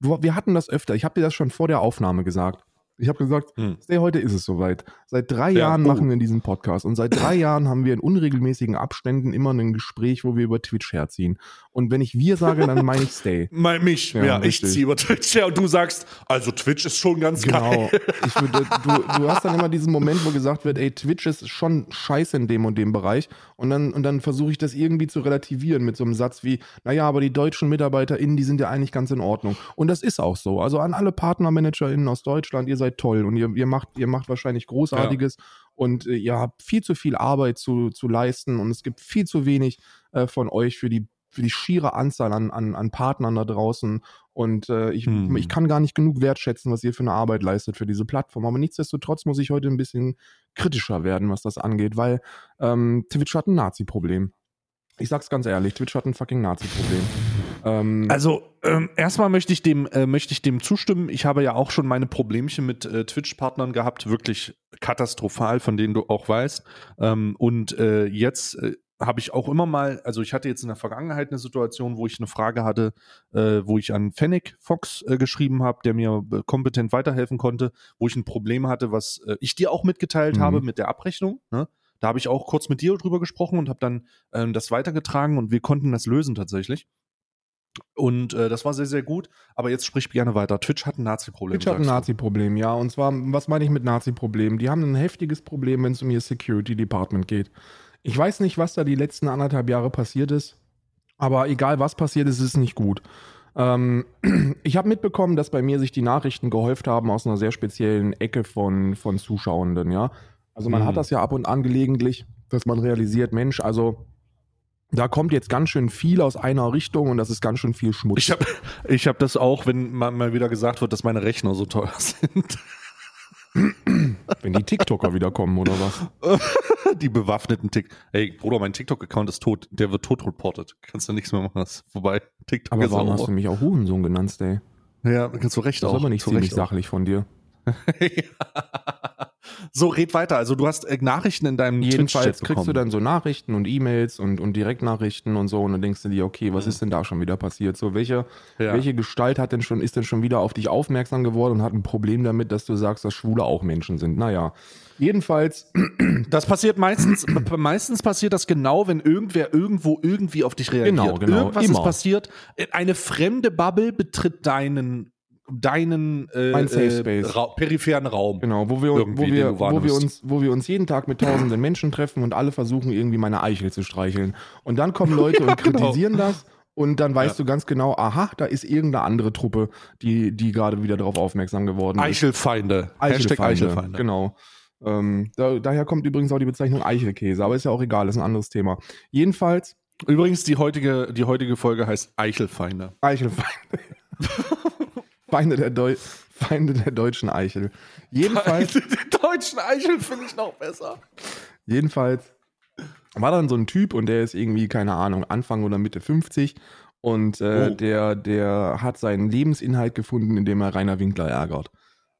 wir hatten das öfter. Ich habe dir das schon vor der Aufnahme gesagt. Ich habe gesagt, Hm. Stay, heute ist es soweit. Seit drei Ja, Jahren oh. machen wir diesen Podcast und seit drei Jahren haben wir in unregelmäßigen Abständen immer ein Gespräch, wo wir über Twitch herziehen. Und wenn ich wir sage, dann meine ich Stay. Mein, mich, Ja, ja, ich ziehe über Twitch her und du sagst, also Twitch ist schon ganz Genau. geil. Ich würde, du, du hast dann immer diesen Moment, wo gesagt wird, ey, Twitch ist schon scheiße in dem und dem Bereich. Und dann, und dann versuche ich das irgendwie zu relativieren mit so einem Satz wie, naja, aber die deutschen MitarbeiterInnen, die sind ja eigentlich ganz in Ordnung. Und das ist auch so. Also an alle PartnermanagerInnen aus Deutschland, ihr seid toll und ihr, ihr, macht, ihr macht wahrscheinlich Großartiges und äh, ihr habt viel zu viel Arbeit zu, zu leisten und es gibt viel zu wenig äh, von euch für die für die schiere Anzahl an, an, an Partnern da draußen. Und äh, ich, Hm. ich kann gar nicht genug wertschätzen, was ihr für eine Arbeit leistet für diese Plattform. Aber nichtsdestotrotz muss ich heute ein bisschen kritischer werden, was das angeht, weil ähm, Twitch hat ein Nazi-Problem. Ich sag's ganz ehrlich, Twitch hat ein fucking Nazi-Problem. Ähm, Also ähm, erstmal möchte ich dem äh, möchte ich dem zustimmen. Ich habe ja auch schon meine Problemchen mit äh, Twitch-Partnern gehabt, wirklich katastrophal, von denen du auch weißt. Ähm, und äh, jetzt äh, habe ich auch immer mal, also ich hatte jetzt in der Vergangenheit eine Situation, wo ich eine Frage hatte, äh, wo ich an Fennec Fox äh, geschrieben habe, der mir äh, kompetent weiterhelfen konnte, wo ich ein Problem hatte, was äh, ich dir auch mitgeteilt Mhm. habe mit der Abrechnung. Ne? Da habe ich auch kurz mit dir drüber gesprochen und habe dann ähm, das weitergetragen und wir konnten das lösen tatsächlich. Und äh, das war sehr, sehr gut. Aber jetzt sprich gerne weiter. Twitch hat ein Nazi-Problem. Twitch hat ein. Nazi-Problem, ja. Und zwar, was meine ich mit Nazi-Problem? Die haben ein heftiges Problem, wenn es um ihr Security-Department geht. Ich weiß nicht, was da die letzten anderthalb Jahre passiert ist, aber egal was passiert ist, ist es nicht gut. Ähm, ich habe mitbekommen, dass bei mir sich die Nachrichten gehäuft haben aus einer sehr speziellen Ecke von, von Zuschauenden, ja. Also man Mhm. hat das ja ab und an gelegentlich, dass man realisiert, Mensch, also da kommt jetzt ganz schön viel aus einer Richtung und das ist ganz schön viel Schmutz. Ich habe ich hab das auch, wenn mal, mal wieder gesagt wird, dass meine Rechner so teuer sind. Wenn die TikToker wieder kommen oder was? die bewaffneten Tick. Ey, Bruder, mein TikTok-Account ist tot. Der wird tot reported. Kannst du nichts mehr machen. Das ist vorbei. TikTok Aber warum hast du mich auch Hurensohn genannt, Stay? Ja, kannst du recht Das auch. ist aber nicht ziemlich sachlich von dir. so, red weiter. Also du hast äh, Nachrichten in deinem Jedenfalls Twitch-Chat kriegst bekommen. du dann so Nachrichten und E-Mails und, und Direktnachrichten und so und dann denkst du dir, okay, was ist denn da schon wieder passiert? So, welche, Ja. welche Gestalt hat denn schon, ist denn schon wieder auf dich aufmerksam geworden und hat ein Problem damit, dass du sagst, dass Schwule auch Menschen sind? Naja. Jedenfalls, Das passiert meistens, meistens passiert das genau, wenn irgendwer irgendwo irgendwie auf dich reagiert. Genau, genau, Irgendwas immer. ist passiert. Eine fremde Bubble betritt deinen, deinen äh, Mein Safe äh, Space. Ra peripheren Raum. genau, wo wir, wo, wir, wo, wir uns, wo wir uns jeden Tag mit tausenden Menschen treffen und alle versuchen irgendwie meine Eichel zu streicheln. Und dann kommen Leute und genau. kritisieren das. Und dann weißt Ja. du ganz genau, aha, da ist irgendeine andere Truppe, die, die gerade wieder darauf aufmerksam geworden ist. Eichelfeinde. Eichelfeinde. Eichelfeinde. Genau. Ähm, da, daher kommt übrigens auch die Bezeichnung Eichelkäse, aber ist ja auch egal, ist ein anderes Thema. Jedenfalls Übrigens, die heutige, die heutige Folge heißt Eichelfeinde. Eichelfeinde. Feinde, der Deu Feinde der deutschen Eichel. Jedenfalls, Den deutschen Eichel finde ich noch besser. jedenfalls war dann so ein Typ und der ist irgendwie, keine Ahnung, Anfang oder Mitte 50 und äh, Oh. der, der hat seinen Lebensinhalt gefunden, indem er Rainer Winkler ärgert.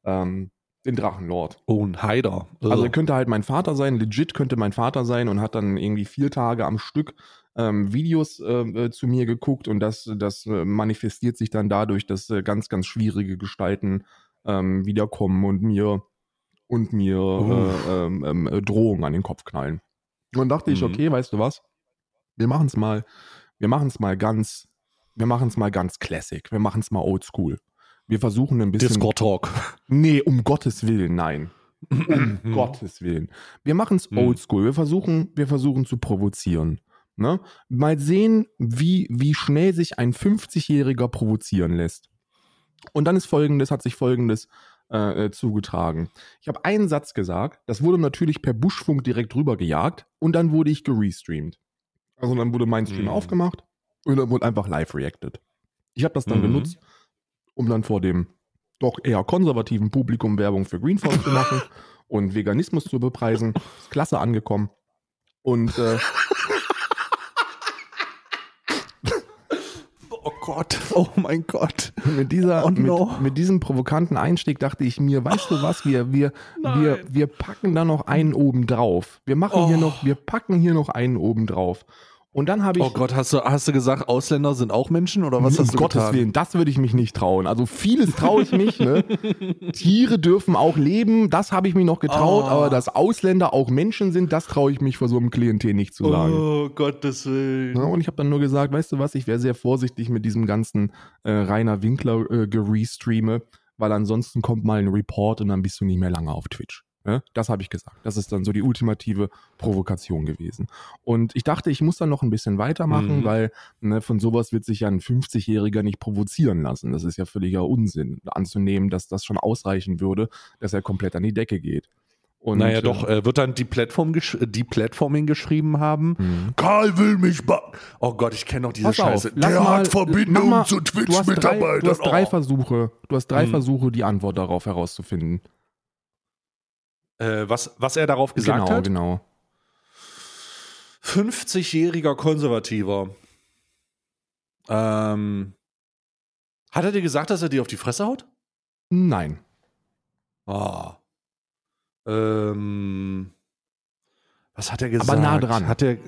Ähm, den Drachenlord. Oh, ein Haider. Also er könnte halt mein Vater sein, legit könnte mein Vater sein und hat dann irgendwie vier Tage am Stück ähm, Videos äh, äh, zu mir geguckt und das, das äh, manifestiert sich dann dadurch, dass äh, ganz, ganz schwierige Gestalten ähm, wiederkommen und mir und mir äh, ähm, ähm, äh, Drohungen an den Kopf knallen. Und dann dachte ich, Mhm. okay, weißt du was? Wir machen es mal, wir machen es mal ganz, wir machen es mal ganz classic, wir machen es mal oldschool. Wir versuchen ein bisschen. Discord Talk. Nee, um Gottes Willen, nein. Um Gottes Willen. Wir machen es Hm. oldschool. Wir versuchen, wir versuchen zu provozieren. Ne? Mal sehen, wie, wie schnell sich ein 50-Jähriger provozieren lässt. Und dann ist folgendes, hat sich folgendes äh, äh, zugetragen. Ich habe einen Satz gesagt, das wurde natürlich per Buschfunk direkt rübergejagt und dann wurde ich gerestreamt. Also dann wurde mein Stream Mhm. aufgemacht und dann wurde einfach live reacted. Ich habe das dann Mhm. benutzt, um dann vor dem doch eher konservativen Publikum Werbung für Greenforce zu machen und Veganismus zu bepreisen. Ist klasse angekommen. Und äh, Gott, oh mein Gott. mit, dieser, Oh no. mit, mit diesem provokanten Einstieg dachte ich mir, weißt du was, wir, wir, wir, wir packen da noch einen oben drauf. Wir machen hier Oh. noch, wir packen hier noch einen oben drauf. Und dann habe ich. Oh Gott, hast du, hast du gesagt, Ausländer sind auch Menschen oder was um hast du Gottes getan? Willen, das würde ich mich nicht trauen. Also vieles traue ich mich. Ne? Tiere dürfen auch leben, das habe ich mich noch getraut, Oh. aber dass Ausländer auch Menschen sind, das traue ich mich vor so einem Klientel nicht zu sagen. Oh Gottes Willen. Ja, und ich habe dann nur gesagt, weißt du was, ich wäre sehr vorsichtig mit diesem ganzen äh, Rainer Winkler äh, gerestreame, weil ansonsten kommt mal ein Report und dann bist du nicht mehr lange auf Twitch. Ne? Das habe ich gesagt. Das ist dann so die ultimative Provokation gewesen. Und ich dachte, ich muss dann noch ein bisschen weitermachen, Mhm. weil ne, von sowas wird sich ja ein 50-Jähriger nicht provozieren lassen. Das ist ja völliger Unsinn, anzunehmen, dass das schon ausreichen würde, dass er komplett an die Decke geht. Und, naja, doch, äh, wird dann die Plattform gesch die Platforming geschrieben haben. Mhm. Karl will mich ba Oh Gott, ich kenne doch diese auf, Scheiße. Der mal, hat Verbindung mal, zu du hast drei, Twitch-Mitarbeitern. du hast drei Oh. Versuche, du hast drei Mhm. Versuche, die Antwort darauf herauszufinden. Äh, was, was er darauf gesagt genau, hat? genau. 50-jähriger Konservativer. Ähm, hat er dir gesagt, dass er dir auf die Fresse haut? Nein. Ah. Ähm, was hat er gesagt? Aber nah dran. Hat er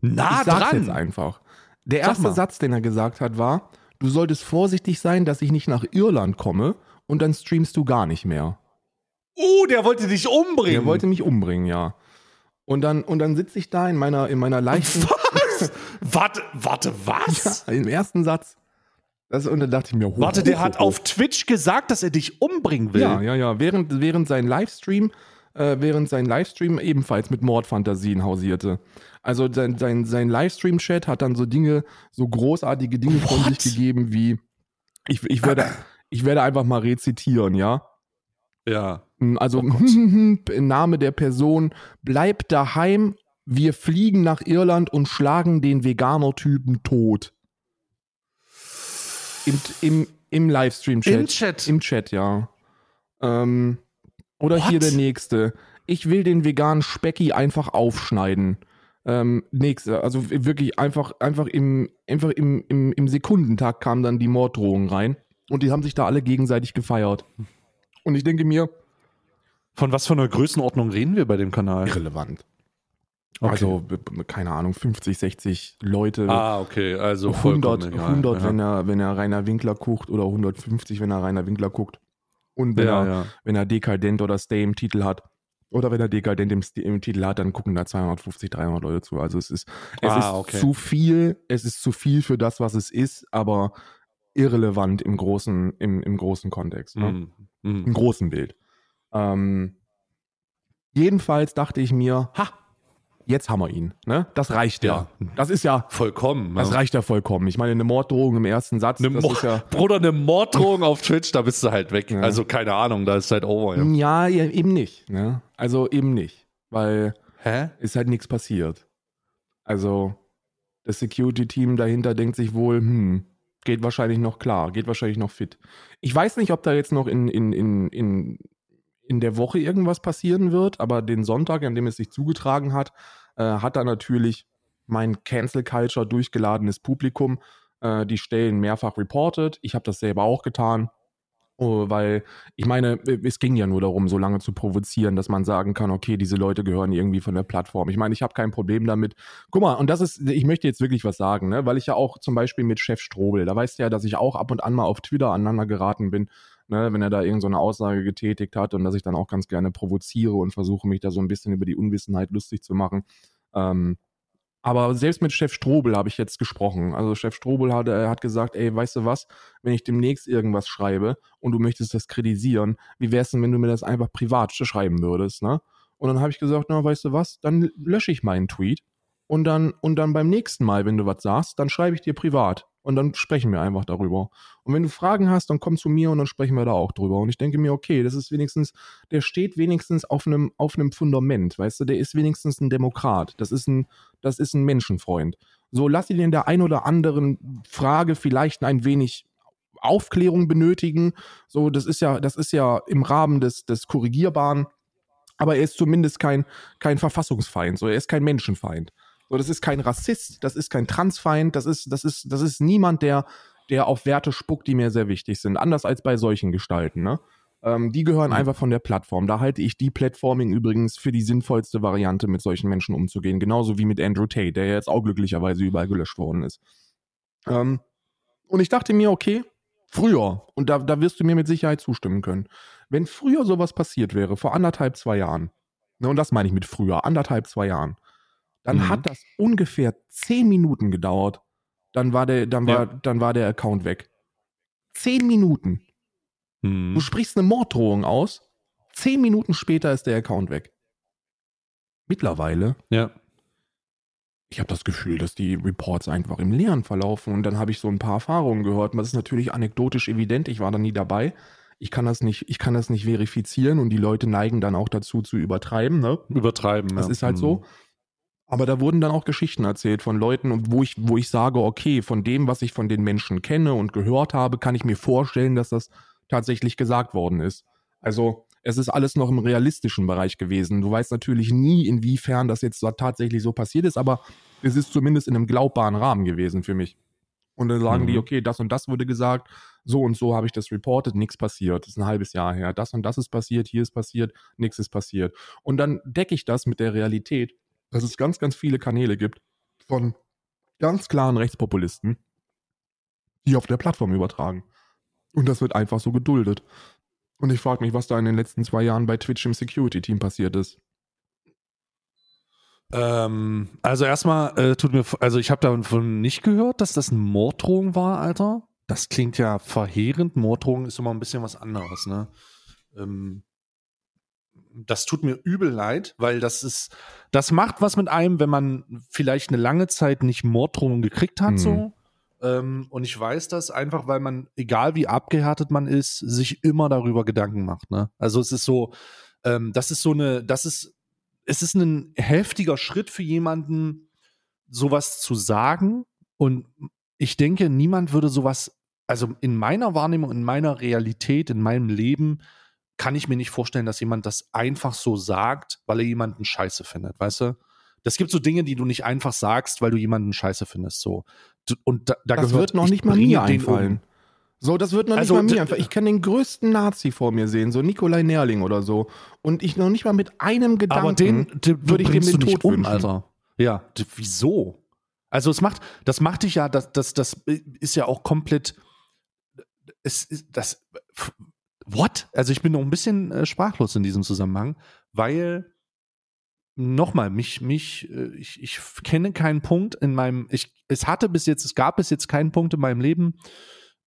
nah ich dran? jetzt einfach. Der erste. Satz, den er gesagt hat, war, du solltest vorsichtig sein, dass ich nicht nach Irland komme und dann streamst du gar nicht mehr. Oh, der wollte dich umbringen. Er wollte mich umbringen, ja. Und dann, und dann sitze ich da in meiner, in meiner leichten, Was? warte, warte, was? im ersten Satz. Das, und dann dachte ich mir, hoch, Warte, der hoch, hat hoch, auf Twitch gesagt, dass er dich umbringen will. Ja, ja, ja. Während, während sein Livestream, äh, während sein Livestream ebenfalls mit Mordfantasien hausierte. Also sein, sein, sein Livestream-Chat hat dann so Dinge, so großartige Dinge von What? sich gegeben wie, ich, ich, werde, ich werde einfach mal rezitieren, ja. ja. Also im Name der Person, bleibt daheim, wir fliegen nach Irland und schlagen den Veganer-Typen tot. Im, im, im Livestream-Chat. Im Chat. Im Chat, ja. Ähm, oder What? hier der nächste. Ich will den veganen Specki einfach aufschneiden. Ähm, nächste, also wirklich einfach, einfach im, einfach im, im, im Sekundentag kamen dann die Morddrohungen rein und die haben sich da alle gegenseitig gefeiert. Und ich denke mir, Von was für einer Größenordnung reden wir bei dem Kanal? irrelevant. Okay. Also, keine Ahnung, 50, 60 Leute. Ah, okay, also 100, vollkommen egal. 100 ja. wenn, er, wenn er Rainer Winkler guckt oder 150, wenn er Rainer Winkler guckt. Und wenn, ja, er, ja. wenn er Dekadent oder Stay im Titel hat. Oder wenn er Dekadent im, im Titel hat, dann gucken da 250, 300 Leute zu. Also es ist, es Ah, ist okay. zu viel, es ist zu viel für das, was es ist, aber irrelevant im großen, im, im großen Kontext. Ne? Mhm. Mhm. Im großen Bild. Ähm, jedenfalls dachte ich mir, ha, jetzt haben wir ihn. Ne? Das reicht ja. Ja. Das ist ja, Vollkommen. das ja. reicht ja vollkommen. Ich meine, eine Morddrohung im ersten Satz, Eine das Mo- ist ja. Bruder, eine Morddrohung auf Twitch, da bist du halt weg. Ja. Also keine Ahnung, da ist halt over. Ja. Ja, ja, eben nicht. Ne? Also eben nicht. Weil Hä? ist halt nichts passiert. Also das Security-Team dahinter denkt sich wohl, hm, geht wahrscheinlich noch klar, geht wahrscheinlich noch fit. Ich weiß nicht, ob da jetzt noch in, in, in, in, in der Woche irgendwas passieren wird, aber den Sonntag, an dem es sich zugetragen hat, äh, hat da natürlich mein Cancel Culture durchgeladenes Publikum äh, die Stellen mehrfach reported. Ich habe das selber auch getan. Oh, weil ich meine, es ging ja nur darum, so lange zu provozieren, dass man sagen kann, okay, diese Leute gehören irgendwie von der Plattform. Ich meine, ich habe kein Problem damit. Guck mal, und das ist, ich möchte jetzt wirklich was sagen, ne? weil ich ja auch zum Beispiel mit Chef Strobel, da weißt du ja, dass ich auch ab und an mal auf Twitter aneinander geraten bin, ne? wenn er da irgend so Aussage getätigt hat und dass ich dann auch ganz gerne provoziere und versuche, mich da so ein bisschen über die Unwissenheit lustig zu machen. Ähm, aber selbst mit Chef Strobel habe ich jetzt gesprochen. Also Chef Strobel hat, er hat gesagt, ey, weißt du was, wenn ich demnächst irgendwas schreibe und du möchtest das kritisieren, wie wär's denn, wenn du mir das einfach privat schreiben würdest, ne? Und dann habe ich gesagt, na, weißt du was, dann lösche ich meinen Tweet und dann, und dann beim nächsten Mal, wenn du was sagst, dann schreibe ich dir privat und dann sprechen wir einfach darüber. Und wenn du Fragen hast, dann komm zu mir und dann sprechen wir da auch drüber. Und ich denke mir, okay, das ist wenigstens, der steht wenigstens auf einem, auf einem Fundament, weißt du, der ist wenigstens ein Demokrat. Das ist ein, das ist ein Menschenfreund. So, lass ihn in der ein oder anderen Frage vielleicht ein wenig Aufklärung benötigen. So, das ist ja, das ist ja im Rahmen des, des Korrigierbaren. Aber er ist zumindest kein, kein Verfassungsfeind. So, er ist kein Menschenfeind. So, das ist kein Rassist, das ist kein Transfeind, das ist, das ist, das ist niemand, der, der auf Werte spuckt, die mir sehr wichtig sind. Anders als bei solchen Gestalten, ne? Ähm, die gehören einfach von der Plattform. Da halte ich die Platforming übrigens für die sinnvollste Variante, mit solchen Menschen umzugehen. Genauso wie mit Andrew Tate, der jetzt auch glücklicherweise überall gelöscht worden ist. Ähm, und ich dachte mir, okay, früher, und da, da wirst du mir mit Sicherheit zustimmen können, wenn früher sowas passiert wäre, vor anderthalb, zwei Jahren, ne, und das meine ich mit früher, anderthalb, zwei Jahren, dann Mhm. hat das ungefähr zehn Minuten gedauert, dann war der, dann war, Ja. dann war der Account weg. Zehn Minuten. Hm. Du sprichst eine Morddrohung aus, zehn Minuten später ist der Account weg. Mittlerweile, Ja. ich habe das Gefühl, dass die Reports einfach im Leeren verlaufen und dann habe ich so ein paar Erfahrungen gehört. Das ist natürlich anekdotisch evident, ich war da nie dabei. Ich kann das nicht, ich kann das nicht verifizieren und die Leute neigen dann auch dazu zu übertreiben, ne? Übertreiben. Das ja. ist halt Hm. so. Aber da wurden dann auch Geschichten erzählt von Leuten, wo ich, wo ich sage, okay, von dem, was ich von den Menschen kenne und gehört habe, kann ich mir vorstellen, dass das tatsächlich gesagt worden ist. Also es ist alles noch im realistischen Bereich gewesen. Du weißt natürlich nie, inwiefern das jetzt tatsächlich so passiert ist, aber es ist zumindest in einem glaubbaren Rahmen gewesen für mich. Und dann sagen Mhm. die, okay, das und das wurde gesagt, so und so habe ich das reportet, nichts passiert. Das ist ein halbes Jahr her. Das und das ist passiert, hier ist passiert, nichts ist passiert. Und dann decke ich das mit der Realität, dass es ganz, ganz viele Kanäle gibt von ganz klaren Rechtspopulisten, die auf der Plattform übertragen. Und das wird einfach so geduldet. Und ich frage mich, was da in den letzten zwei Jahren bei Twitch im Security-Team passiert ist. Ähm, also erstmal äh, tut mir, also ich habe davon nicht gehört, dass das eine Morddrohung war, Alter. Das klingt ja verheerend. Morddrohung ist immer ein bisschen was anderes, ne? Ähm, das tut mir übel leid, weil das ist, das macht was mit einem, wenn man vielleicht eine lange Zeit nicht Morddrohungen gekriegt hat, Mhm. so. Ähm, und ich weiß das einfach, weil man, egal wie abgehärtet man ist, sich immer darüber Gedanken macht, ne? Also es ist so, ähm, das ist so eine, das ist, es ist ein heftiger Schritt für jemanden, sowas zu sagen. Und ich denke, niemand würde sowas, also in meiner Wahrnehmung, in meiner Realität, in meinem Leben, kann ich mir nicht vorstellen, dass jemand das einfach so sagt, weil er jemanden scheiße findet, weißt du? Das gibt so Dinge, die du nicht einfach sagst, weil du jemanden scheiße findest, so. Und da, da Das gehört, wird noch ich nicht mal mir den um. einfallen. So, das wird noch Also, nicht mal mir einfallen. Ich kann den größten Nazi vor mir sehen, so Nikolai Nerling oder so. Und ich noch nicht mal mit einem Gedanken Aber den, den würde ich dem den Tod um, wünschen. Alter. Ja, wieso? Also es macht, das macht dich ja, das, das, das ist ja auch komplett, es ist das, what? Also ich bin noch ein bisschen äh, sprachlos in diesem Zusammenhang, weil nochmal, mich, mich, äh, ich, ich kenne keinen Punkt in meinem, ich, es hatte bis jetzt, es gab bis jetzt keinen Punkt in meinem Leben,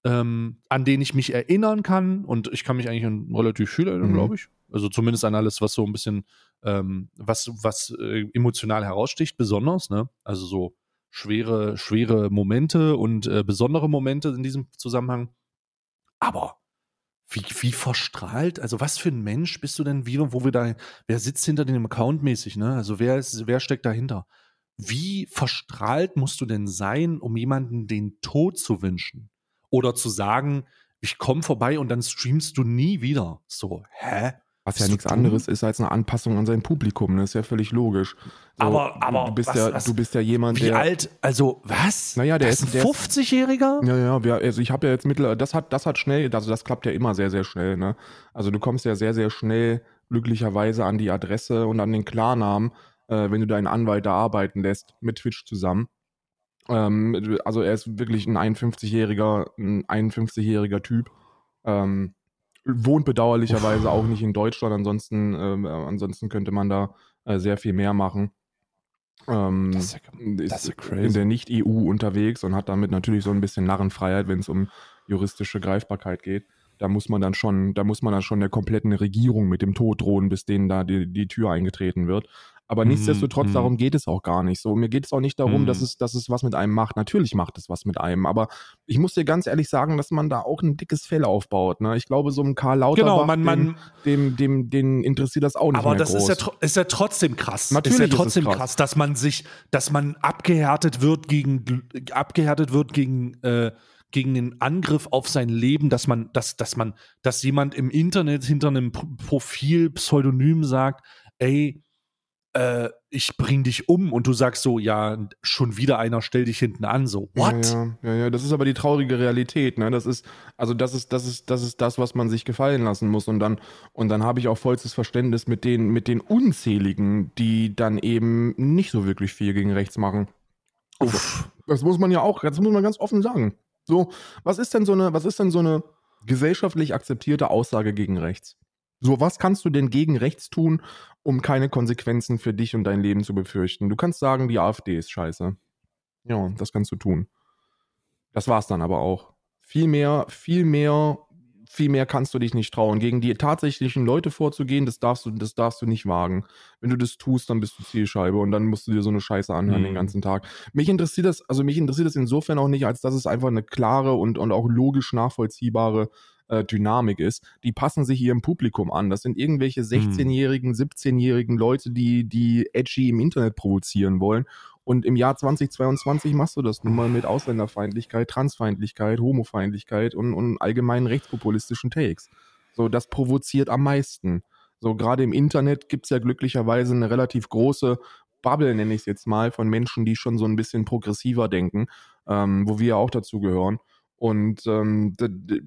ähm, an den ich mich erinnern kann und ich kann mich eigentlich an relativ viel erinnern, Mhm. glaube ich. Also zumindest an alles, was so ein bisschen, ähm, was, was äh, emotional heraussticht, besonders, ne? Also so schwere, schwere Momente und äh, besondere Momente in diesem Zusammenhang. Aber wie, wie verstrahlt, also was für ein Mensch bist du denn, wie, wo wir da, wer sitzt hinter dem Account mäßig, ne? Also wer ist, wer steckt dahinter? Wie verstrahlt musst du denn sein, um jemanden den Tod zu wünschen? Oder zu sagen, ich komme vorbei und dann streamst du nie wieder. So, hä? Was ja nichts anderes ist als eine Anpassung an sein Publikum. Das ist ja völlig logisch. So, Aber- aber du bist was- ja, was- du bist ja jemand, Wie der. alt? Also, was? Naja, der das ist- ein der ist- 50-Jähriger? Ja, ja, also ich habe ja jetzt mittlerweile, das hat, das hat schnell, also das klappt ja immer sehr, sehr schnell, ne? Also du kommst ja sehr, sehr schnell glücklicherweise an die Adresse und an den Klarnamen, äh, wenn du deinen Anwalt da arbeiten lässt, mit Twitch zusammen. Ähm, also er ist wirklich ein 51-jähriger, ein 51-jähriger Typ. Ähm, wohnt bedauerlicherweise auch nicht in Deutschland, ansonsten, äh, ansonsten könnte man da äh, sehr viel mehr machen. Ähm, Das ist ja- das ist crazy. in der Nicht-EU unterwegs und hat damit natürlich so ein bisschen Narrenfreiheit, wenn es um juristische Greifbarkeit geht. Da muss man dann schon, da muss man dann schon der kompletten Regierung mit dem Tod drohen, bis denen da die, die Tür eingetreten wird. Aber Mhm, nichtsdestotrotz, mhm. darum geht es auch gar nicht. So, mir geht es auch nicht darum, Mhm. dass, es, dass es was mit einem macht. Natürlich macht es was mit einem, aber ich muss dir ganz ehrlich sagen, dass man da auch ein dickes Fell aufbaut. Ne? Ich glaube, so ein Karl Lauterbach, Genau, man, man, dem, dem, dem interessiert das auch nicht aber mehr das groß. ist ja, ist ja trotzdem krass. Natürlich ist ist ja es trotzdem krass. krass. dass man sich, dass man abgehärtet wird gegen, abgehärtet wird gegen, äh, gegen den Angriff auf sein Leben, dass man, dass, dass man, dass jemand im Internet hinter einem Profil Pseudonym sagt, ey, äh, ich bring dich um und du sagst so, ja, schon wieder einer, stell dich hinten an, so, what? Ja, ja, ja, das ist aber die traurige Realität, ne? Das ist, also das ist, das ist, das ist das, was man sich gefallen lassen muss. Und dann, und dann habe ich auch vollstes Verständnis mit den, mit den Unzähligen, die dann eben nicht so wirklich viel gegen rechts machen. Uff. Das muss man ja auch, das muss man ganz offen sagen. So, was ist denn so eine, was ist denn so eine gesellschaftlich akzeptierte Aussage gegen rechts? So, was kannst du denn gegen rechts tun, um keine Konsequenzen für dich und dein Leben zu befürchten? Du kannst sagen, die AfD ist scheiße. Ja, das kannst du tun. Das war's dann aber auch. Viel mehr, viel mehr, viel mehr kannst du dich nicht trauen. Gegen die tatsächlichen Leute vorzugehen, das darfst du, das darfst du nicht wagen. Wenn du das tust, dann bist du Zielscheibe und dann musst du dir so eine Scheiße anhören Mhm. den ganzen Tag. Mich interessiert das, also mich interessiert das insofern auch nicht, als dass es einfach eine klare und, und auch logisch nachvollziehbare äh, Dynamik ist. Die passen sich ihrem Publikum an. Das sind irgendwelche 16-jährigen, 17-jährigen Leute, die, die edgy im Internet provozieren wollen. Und im Jahr 2022 machst du das nun mal mit Ausländerfeindlichkeit, Transfeindlichkeit, Homofeindlichkeit und, und allgemeinen rechtspopulistischen Takes. So, das provoziert am meisten. So, gerade im Internet gibt's ja glücklicherweise eine relativ große Bubble, nenne ich es jetzt mal, von Menschen, die schon so ein bisschen progressiver denken, ähm, wo wir ja auch dazu gehören. Und ähm,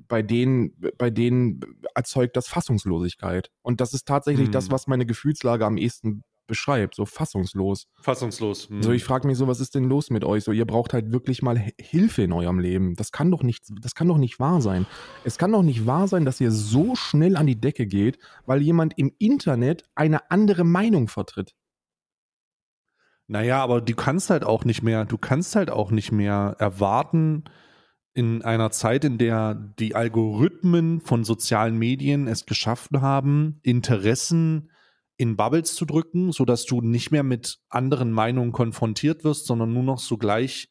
bei denen, bei denen erzeugt das Fassungslosigkeit. Und das ist tatsächlich Hm. das, was meine Gefühlslage am ehesten beschreibt, so fassungslos. Fassungslos. Hm. So, ich frage mich so, was ist denn los mit euch? So, ihr braucht halt wirklich mal Hilfe in eurem Leben. Das kann doch nicht, das kann doch nicht wahr sein. Es kann doch nicht wahr sein, dass ihr so schnell an die Decke geht, weil jemand im Internet eine andere Meinung vertritt. Naja, aber du kannst halt auch nicht mehr, du kannst halt auch nicht mehr erwarten, in einer Zeit, in der die Algorithmen von sozialen Medien es geschafft haben, Interessen in Bubbles zu drücken, sodass du nicht mehr mit anderen Meinungen konfrontiert wirst, sondern nur noch so gleich,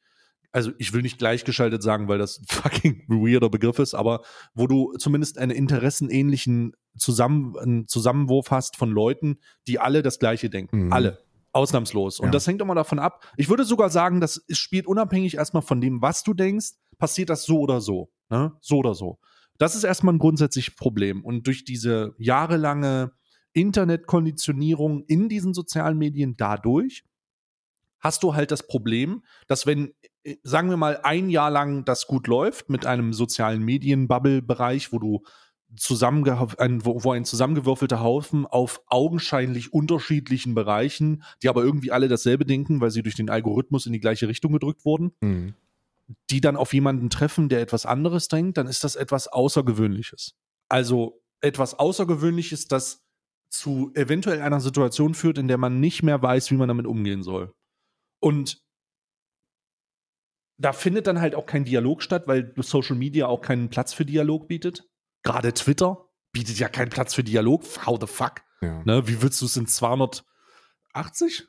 also ich will nicht gleichgeschaltet sagen, weil das ein fucking weirder Begriff ist, aber wo du zumindest einen interessenähnlichen Zusammen, einen Zusammenwurf hast von Leuten, die alle das Gleiche denken. Mhm. Alle. Ausnahmslos. Und Ja. das hängt immer davon ab. Ich würde sogar sagen, das spielt unabhängig erstmal von dem, was du denkst, passiert das so oder so. Ne? So oder so. Das ist erstmal ein grundsätzliches Problem. Und durch diese jahrelange Internetkonditionierung in diesen sozialen Medien dadurch hast du halt das Problem, dass wenn, äh, sagen wir mal, ein Jahr lang das gut läuft mit einem sozialen Medien-Bubble-Bereich, wo du zusammenge ein, wo, wo ein zusammengewürfelter Haufen auf augenscheinlich unterschiedlichen Bereichen, die aber irgendwie alle dasselbe denken, weil sie durch den Algorithmus in die gleiche Richtung gedrückt wurden, die dann auf jemanden treffen, der etwas anderes denkt, dann ist das etwas Außergewöhnliches. Also etwas Außergewöhnliches, das zu eventuell einer Situation führt, in der man nicht mehr weiß, wie man damit umgehen soll. Und da findet dann halt auch kein Dialog statt, weil Social Media auch keinen Platz für Dialog bietet. Gerade Twitter bietet ja keinen Platz für Dialog. How the fuck? Ja. Ne, wie willst du es in 280,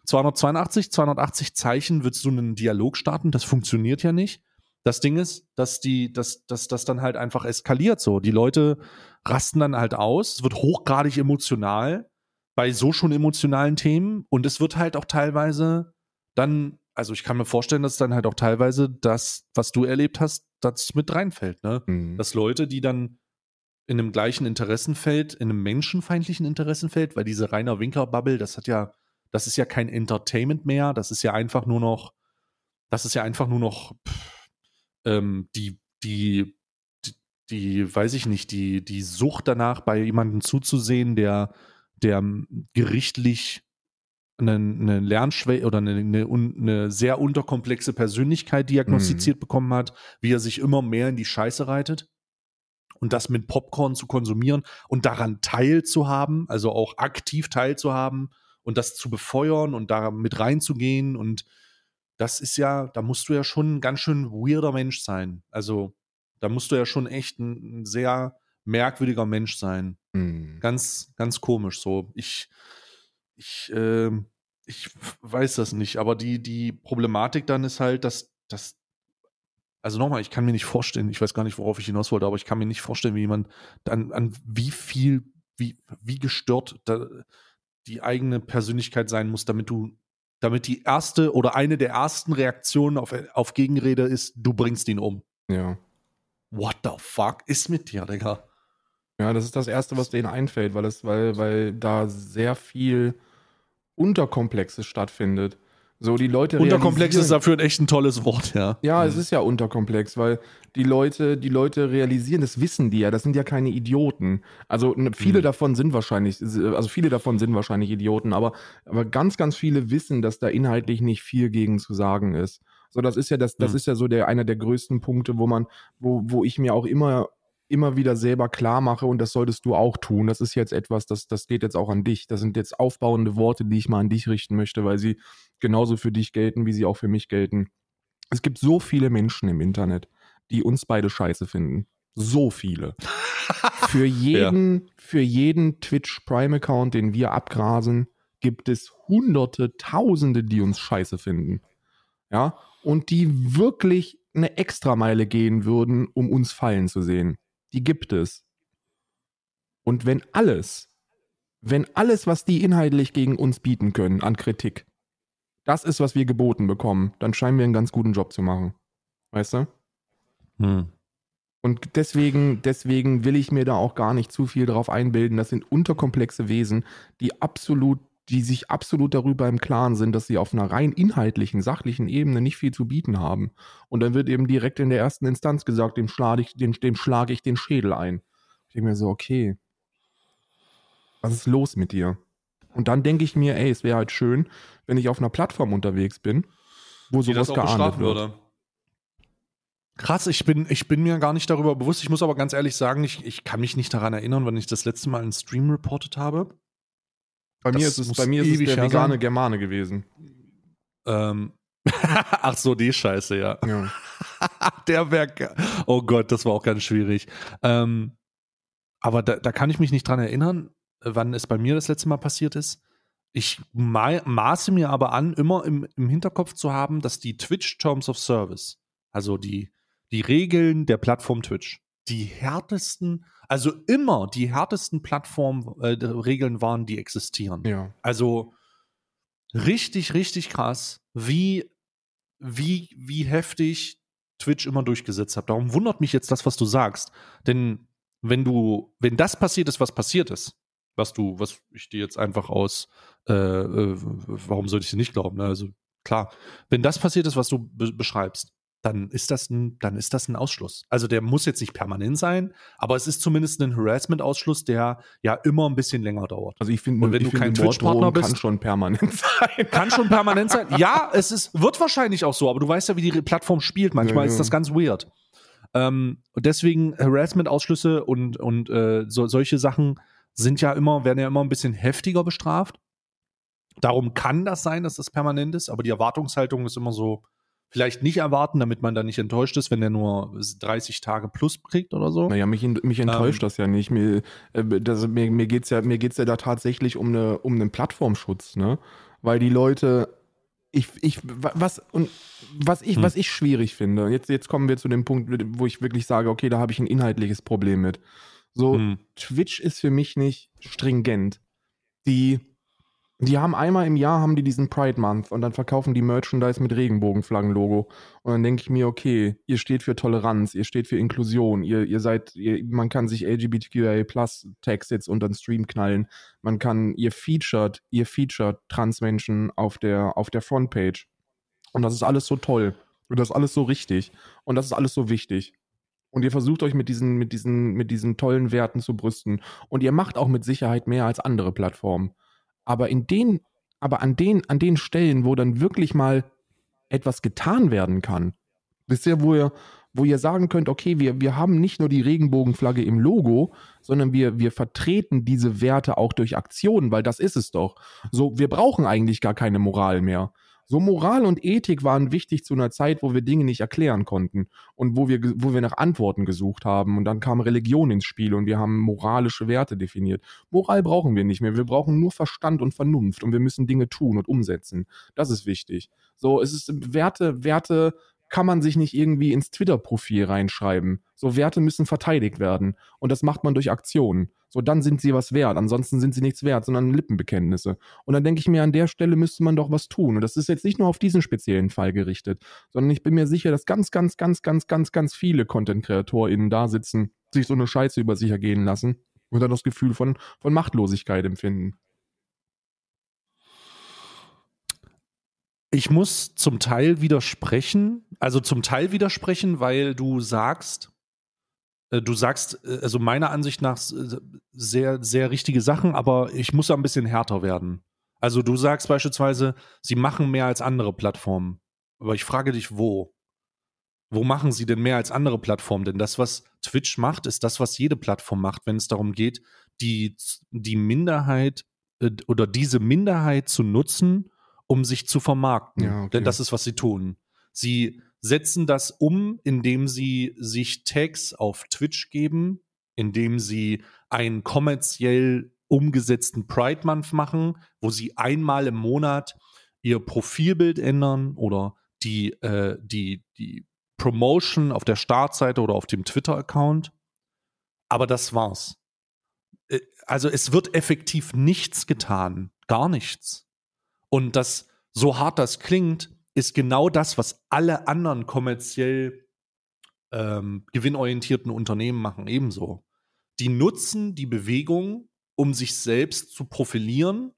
282, 280 Zeichen willst du einen Dialog starten? Das funktioniert ja nicht. Das Ding ist, dass die, dass, dass das dann halt einfach eskaliert so. Die Leute rasten dann halt aus. Es wird hochgradig emotional bei so schon emotionalen Themen und es wird halt auch teilweise dann, also ich kann mir vorstellen, dass dann halt auch teilweise das, was du erlebt hast, das mit reinfällt, ne? Mhm. dass Leute, die dann in einem gleichen Interessenfeld, in einem menschenfeindlichen Interessenfeld, weil diese Rainer Winker-Bubble, das hat ja, das ist ja kein Entertainment mehr, das ist ja einfach nur noch, das ist ja einfach nur noch pff, ähm, die, die, die, die, weiß ich nicht, die, die Sucht danach, bei jemandem zuzusehen, der, der gerichtlich eine, eine Lernschwäche oder eine, eine, eine sehr unterkomplexe Persönlichkeit diagnostiziert bekommen hat, wie er sich immer mehr in die Scheiße reitet und das mit Popcorn zu konsumieren und daran teilzuhaben, also auch aktiv teilzuhaben und das zu befeuern und da mit reinzugehen und das ist ja, da musst du ja schon ein ganz schön weirder Mensch sein. Also da musst du ja schon echt ein, ein sehr merkwürdiger Mensch sein Mhm. ganz, ganz komisch so. Ich, ich, ähm, ich weiß das nicht, aber die, die Problematik dann ist halt, dass, dass also nochmal, ich kann mir nicht vorstellen, ich weiß gar nicht, worauf ich hinaus wollte, aber ich kann mir nicht vorstellen, wie jemand dann an wie viel, wie, wie gestört da die eigene Persönlichkeit sein muss, damit du, damit die erste oder eine der ersten Reaktionen auf, auf Gegenrede ist, du bringst ihn um. Ja. What the fuck ist mit dir, Digga? Ja, das ist das Erste, was denen einfällt, weil, es, weil, weil da sehr viel Unterkomplexes stattfindet. So, die Leute Unterkomplex ist dafür ein echt ein tolles Wort, ja. Ja, es ist ja unterkomplex, weil die Leute, die Leute realisieren, das wissen die ja, das sind ja keine Idioten. Also viele Mhm. davon sind wahrscheinlich, also viele davon sind wahrscheinlich Idioten, aber, aber ganz, ganz viele wissen, dass da inhaltlich nicht viel gegen zu sagen ist. So, das ist ja das, das Mhm. ist ja so der einer der größten Punkte, wo man, wo, wo ich mir auch immer immer wieder selber klar mache und das solltest du auch tun. Das ist jetzt etwas, das, das geht jetzt auch an dich. Das sind jetzt aufbauende Worte, die ich mal an dich richten möchte, weil sie genauso für dich gelten, wie sie auch für mich gelten. Es gibt so viele Menschen im Internet, die uns beide scheiße finden. So viele. für jeden, für jeden Twitch Prime Account, den wir abgrasen, gibt es hunderte, tausende, die uns scheiße finden. Ja, und die wirklich eine Extrameile gehen würden, um uns fallen zu sehen. Die gibt es. Und wenn alles, wenn alles, was die inhaltlich gegen uns bieten können an Kritik, das ist, was wir geboten bekommen, dann scheinen wir einen ganz guten Job zu machen. Weißt du? Hm. Und deswegen, deswegen will ich mir da auch gar nicht zu viel drauf einbilden. Das sind unterkomplexe Wesen, die absolut, die sich absolut darüber im Klaren sind, dass sie auf einer rein inhaltlichen, sachlichen Ebene nicht viel zu bieten haben. Und dann wird eben direkt in der ersten Instanz gesagt, dem schlage ich, dem, dem schlage ich den Schädel ein. Ich denke mir so, okay, was ist los mit dir? Und dann denke ich mir, ey, es wäre halt schön, wenn ich auf einer Plattform unterwegs bin, wo die das sowas geahndet wird. würde. Krass, ich bin, ich bin mir gar nicht darüber bewusst. Ich muss aber ganz ehrlich sagen, ich, ich kann mich nicht daran erinnern, wann ich das letzte Mal einen Stream reportet habe. Bei mir ist es, bei mir ist es der vegane sein. Germane gewesen. Ähm, Ach so, die Scheiße, ja. Ja. Der wäre. Oh Gott, das war auch ganz schwierig. Ähm, aber da, da kann ich mich nicht dran erinnern, wann es bei mir das letzte Mal passiert ist. Ich ma maße mir aber an, immer im, im Hinterkopf zu haben, dass die Twitch Terms of Service, also die, die Regeln der Plattform Twitch, die härtesten, also immer die härtesten Plattformregeln waren, die existieren. ja. Also richtig, richtig krass, wie, wie, wie heftig Twitch immer durchgesetzt hat. Darum wundert mich jetzt das, was du sagst. Denn wenn du, wenn das passiert ist, was passiert ist, was du, was ich dir jetzt einfach aus, äh, äh, warum sollte ich dir nicht glauben? Ne? Also klar, wenn das passiert ist, was du be beschreibst, dann ist das ein, dann ist das ein Ausschluss. Also der muss jetzt nicht permanent sein, aber es ist zumindest ein Harassment-Ausschluss, der ja immer ein bisschen länger dauert. Also ich finde, Und wenn du kein Twitch-Partner kann bist- schon permanent sein. Kann schon permanent sein. Ja, es ist, wird wahrscheinlich auch so, aber du weißt ja, wie die Plattform spielt. Manchmal Ja, ist ja. das ganz weird. Ähm, deswegen Harassment-Ausschlüsse und, und äh, so, solche Sachen sind ja immer, werden ja immer ein bisschen heftiger bestraft. Darum kann das sein, dass das permanent ist, aber die Erwartungshaltung ist immer so, vielleicht nicht erwarten, damit man da nicht enttäuscht ist, wenn der nur 30 Tage plus kriegt oder so. Naja, mich, mich enttäuscht Ähm. das ja nicht. Mir, äh, das, mir, mir geht es ja, mir geht's ja da tatsächlich um, eine, um einen Plattformschutz, ne? Weil die Leute, ich, ich, wa- was, und was ich, Hm. was ich schwierig finde, jetzt, jetzt kommen wir zu dem Punkt, wo ich wirklich sage, okay, da habe ich ein inhaltliches Problem mit. So, Hm. Twitch ist für mich nicht stringent. Die, die haben einmal im Jahr haben die diesen Pride Month und dann verkaufen die Merchandise mit Regenbogenflaggenlogo. Und dann denke ich mir, okay, ihr steht für Toleranz, ihr steht für Inklusion, ihr, ihr seid, ihr, man kann sich LGBTQIA Plus Tags jetzt unter den Stream knallen. Man kann, ihr featured, ihr featured Transmenschen auf der, auf der Frontpage. Und das ist alles so toll. Und das ist alles so richtig. Und das ist alles so wichtig. Und ihr versucht euch mit diesen, mit diesen, mit diesen tollen Werten zu brüsten. Und ihr macht auch mit Sicherheit mehr als andere Plattformen. Aber in den, aber an den, an den Stellen, wo dann wirklich mal etwas getan werden kann, wisst ihr, wo ihr, wo ihr sagen könnt, okay, wir, wir haben nicht nur die Regenbogenflagge im Logo, sondern wir, wir vertreten diese Werte auch durch Aktionen, weil das ist es doch. So, wir brauchen eigentlich gar keine Moral mehr. So Moral und Ethik waren wichtig zu einer Zeit, wo wir Dinge nicht erklären konnten und wo wir, wo wir nach Antworten gesucht haben. Und dann kam Religion ins Spiel und wir haben moralische Werte definiert. Moral brauchen wir nicht mehr. Wir brauchen nur Verstand und Vernunft und wir müssen Dinge tun und umsetzen. Das ist wichtig. So, es ist Werte, Werte kann man sich nicht irgendwie ins Twitter-Profil reinschreiben. So Werte müssen verteidigt werden. Und das macht man durch Aktionen. So, dann sind sie was wert. Ansonsten sind sie nichts wert, sondern Lippenbekenntnisse. Und dann denke ich mir, an der Stelle müsste man doch was tun. Und das ist jetzt nicht nur auf diesen speziellen Fall gerichtet, sondern ich bin mir sicher, dass ganz, ganz, ganz, ganz, ganz, ganz viele Content-KreatorInnen da sitzen, sich so eine Scheiße über sich ergehen lassen und dann das Gefühl von, von Machtlosigkeit empfinden. Ich muss zum Teil widersprechen, also zum Teil widersprechen, weil du sagst, äh, du sagst, äh, also meiner Ansicht nach sehr, sehr richtige Sachen, aber ich muss ein bisschen härter werden. Also du sagst beispielsweise, sie machen mehr als andere Plattformen. Aber ich frage dich, wo? Wo machen sie denn mehr als andere Plattformen? Denn das, was Twitch macht, ist das, was jede Plattform macht, wenn es darum geht, die, die Minderheit äh, oder diese Minderheit zu nutzen, um sich zu vermarkten. Ja, okay. Denn das ist, was sie tun. Sie setzen das um, indem sie sich Tags auf Twitch geben, indem sie einen kommerziell umgesetzten Pride Month machen, wo sie einmal im Monat ihr Profilbild ändern oder die, äh, die, die Promotion auf der Startseite oder auf dem Twitter-Account. Aber das war's. Äh, Also es wird effektiv nichts getan. Gar nichts. Und das, so hart das klingt, ist genau das, was alle anderen kommerziell ähm, gewinnorientierten Unternehmen machen, ebenso. Die nutzen die Bewegung, um sich selbst zu profilieren,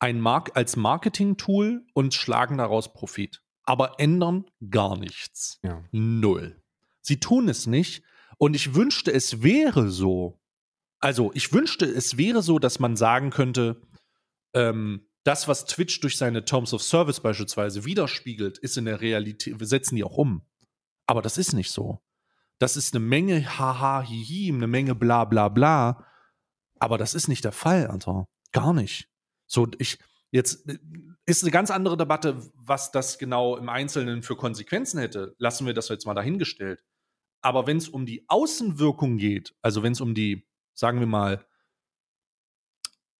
ein Mark als Marketing-Tool und schlagen daraus Profit. Aber ändern gar nichts. Ja. Null. Sie tun es nicht. Und ich wünschte, es wäre so. Also, ich wünschte, es wäre so, dass man sagen könnte, ähm, das, was Twitch durch seine Terms of Service beispielsweise widerspiegelt, ist in der Realität, wir setzen die auch um. Aber das ist nicht so. Das ist eine Menge haha, hihi, eine Menge bla bla bla. Aber das ist nicht der Fall, Alter. Gar nicht. So, ich, jetzt äh, ist eine ganz andere Debatte, was das genau im Einzelnen für Konsequenzen hätte. Lassen wir das jetzt mal dahingestellt. Aber wenn es um die Außenwirkung geht, also wenn es um die, sagen wir mal,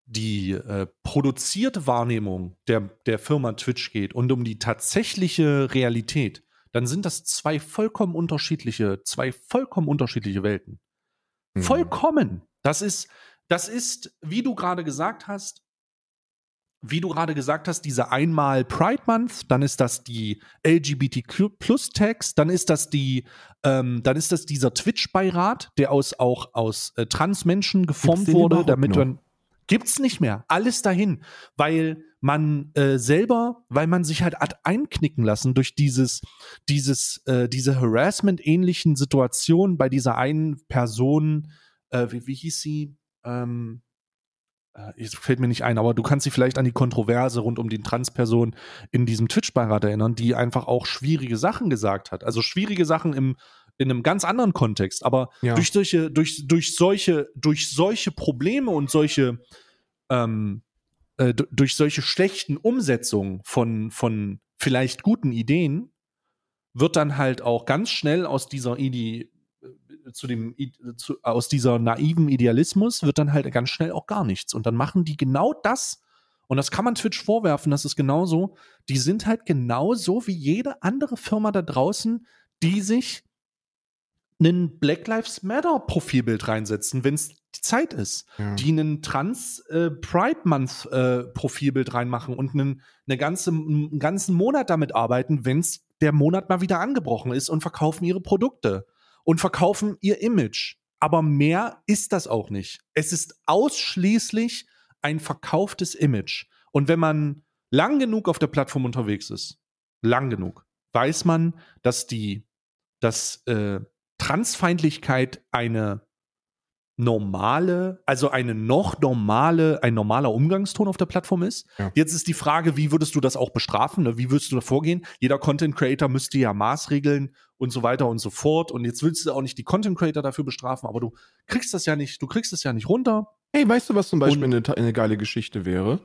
die äh, produzierte Wahrnehmung der, der Firma Twitch geht und um die tatsächliche Realität, dann sind das zwei vollkommen unterschiedliche, zwei vollkommen unterschiedliche Welten. Mhm. Vollkommen. Das ist, das ist, wie du gerade gesagt hast, wie du gerade gesagt hast, diese einmal Pride Month, dann ist das die LGBTQ Plus Tags, dann ist das die, ähm, dann ist das dieser Twitch-Beirat, der aus auch aus äh, Transmenschen geformt wurde, damit man gibt's nicht mehr, alles dahin, weil man äh, selber, weil man sich halt hat einknicken lassen durch dieses, dieses, äh, diese Harassment-ähnlichen Situationen bei dieser einen Person, äh, wie, wie hieß sie? Ähm, äh, es fällt mir nicht ein, aber du kannst dich vielleicht an die Kontroverse rund um die Transperson in diesem Twitch-Beirat erinnern, die einfach auch schwierige Sachen gesagt hat. Also schwierige Sachen im, in einem ganz anderen Kontext, aber Ja. durch solche, durch, durch solche, durch solche Probleme und solche, ähm, äh, durch solche schlechten Umsetzungen von, von vielleicht guten Ideen wird dann halt auch ganz schnell aus dieser Idee zu dem zu, aus dieser naiven Idealismus wird dann halt ganz schnell auch gar nichts und dann machen die genau das und das kann man Twitch vorwerfen, das ist genauso, die sind halt genauso wie jede andere Firma da draußen, die sich einen Black Lives Matter Profilbild reinsetzen, wenn es die Zeit ist Ja. die einen Trans äh, Pride Month äh, Profilbild reinmachen und einen, eine ganze, einen ganzen Monat damit arbeiten, wenn es der Monat mal wieder angebrochen ist und verkaufen ihre Produkte und verkaufen ihr Image. Aber mehr ist das auch nicht. Es ist ausschließlich ein verkauftes Image. Und wenn man lang genug auf der Plattform unterwegs ist, lang genug, weiß man, dass die, dass äh, Transfeindlichkeit eine normale, also eine noch normale, ein normaler Umgangston auf der Plattform ist. Ja. Jetzt ist die Frage, wie würdest du das auch bestrafen? Ne? Wie würdest du da vorgehen? Jeder Content Creator müsste ja Maßregeln und so weiter und so fort. Und jetzt willst du auch nicht die Content Creator dafür bestrafen, aber du kriegst das ja nicht, du kriegst das ja nicht runter. Hey, weißt du, was zum Beispiel eine, eine geile Geschichte wäre?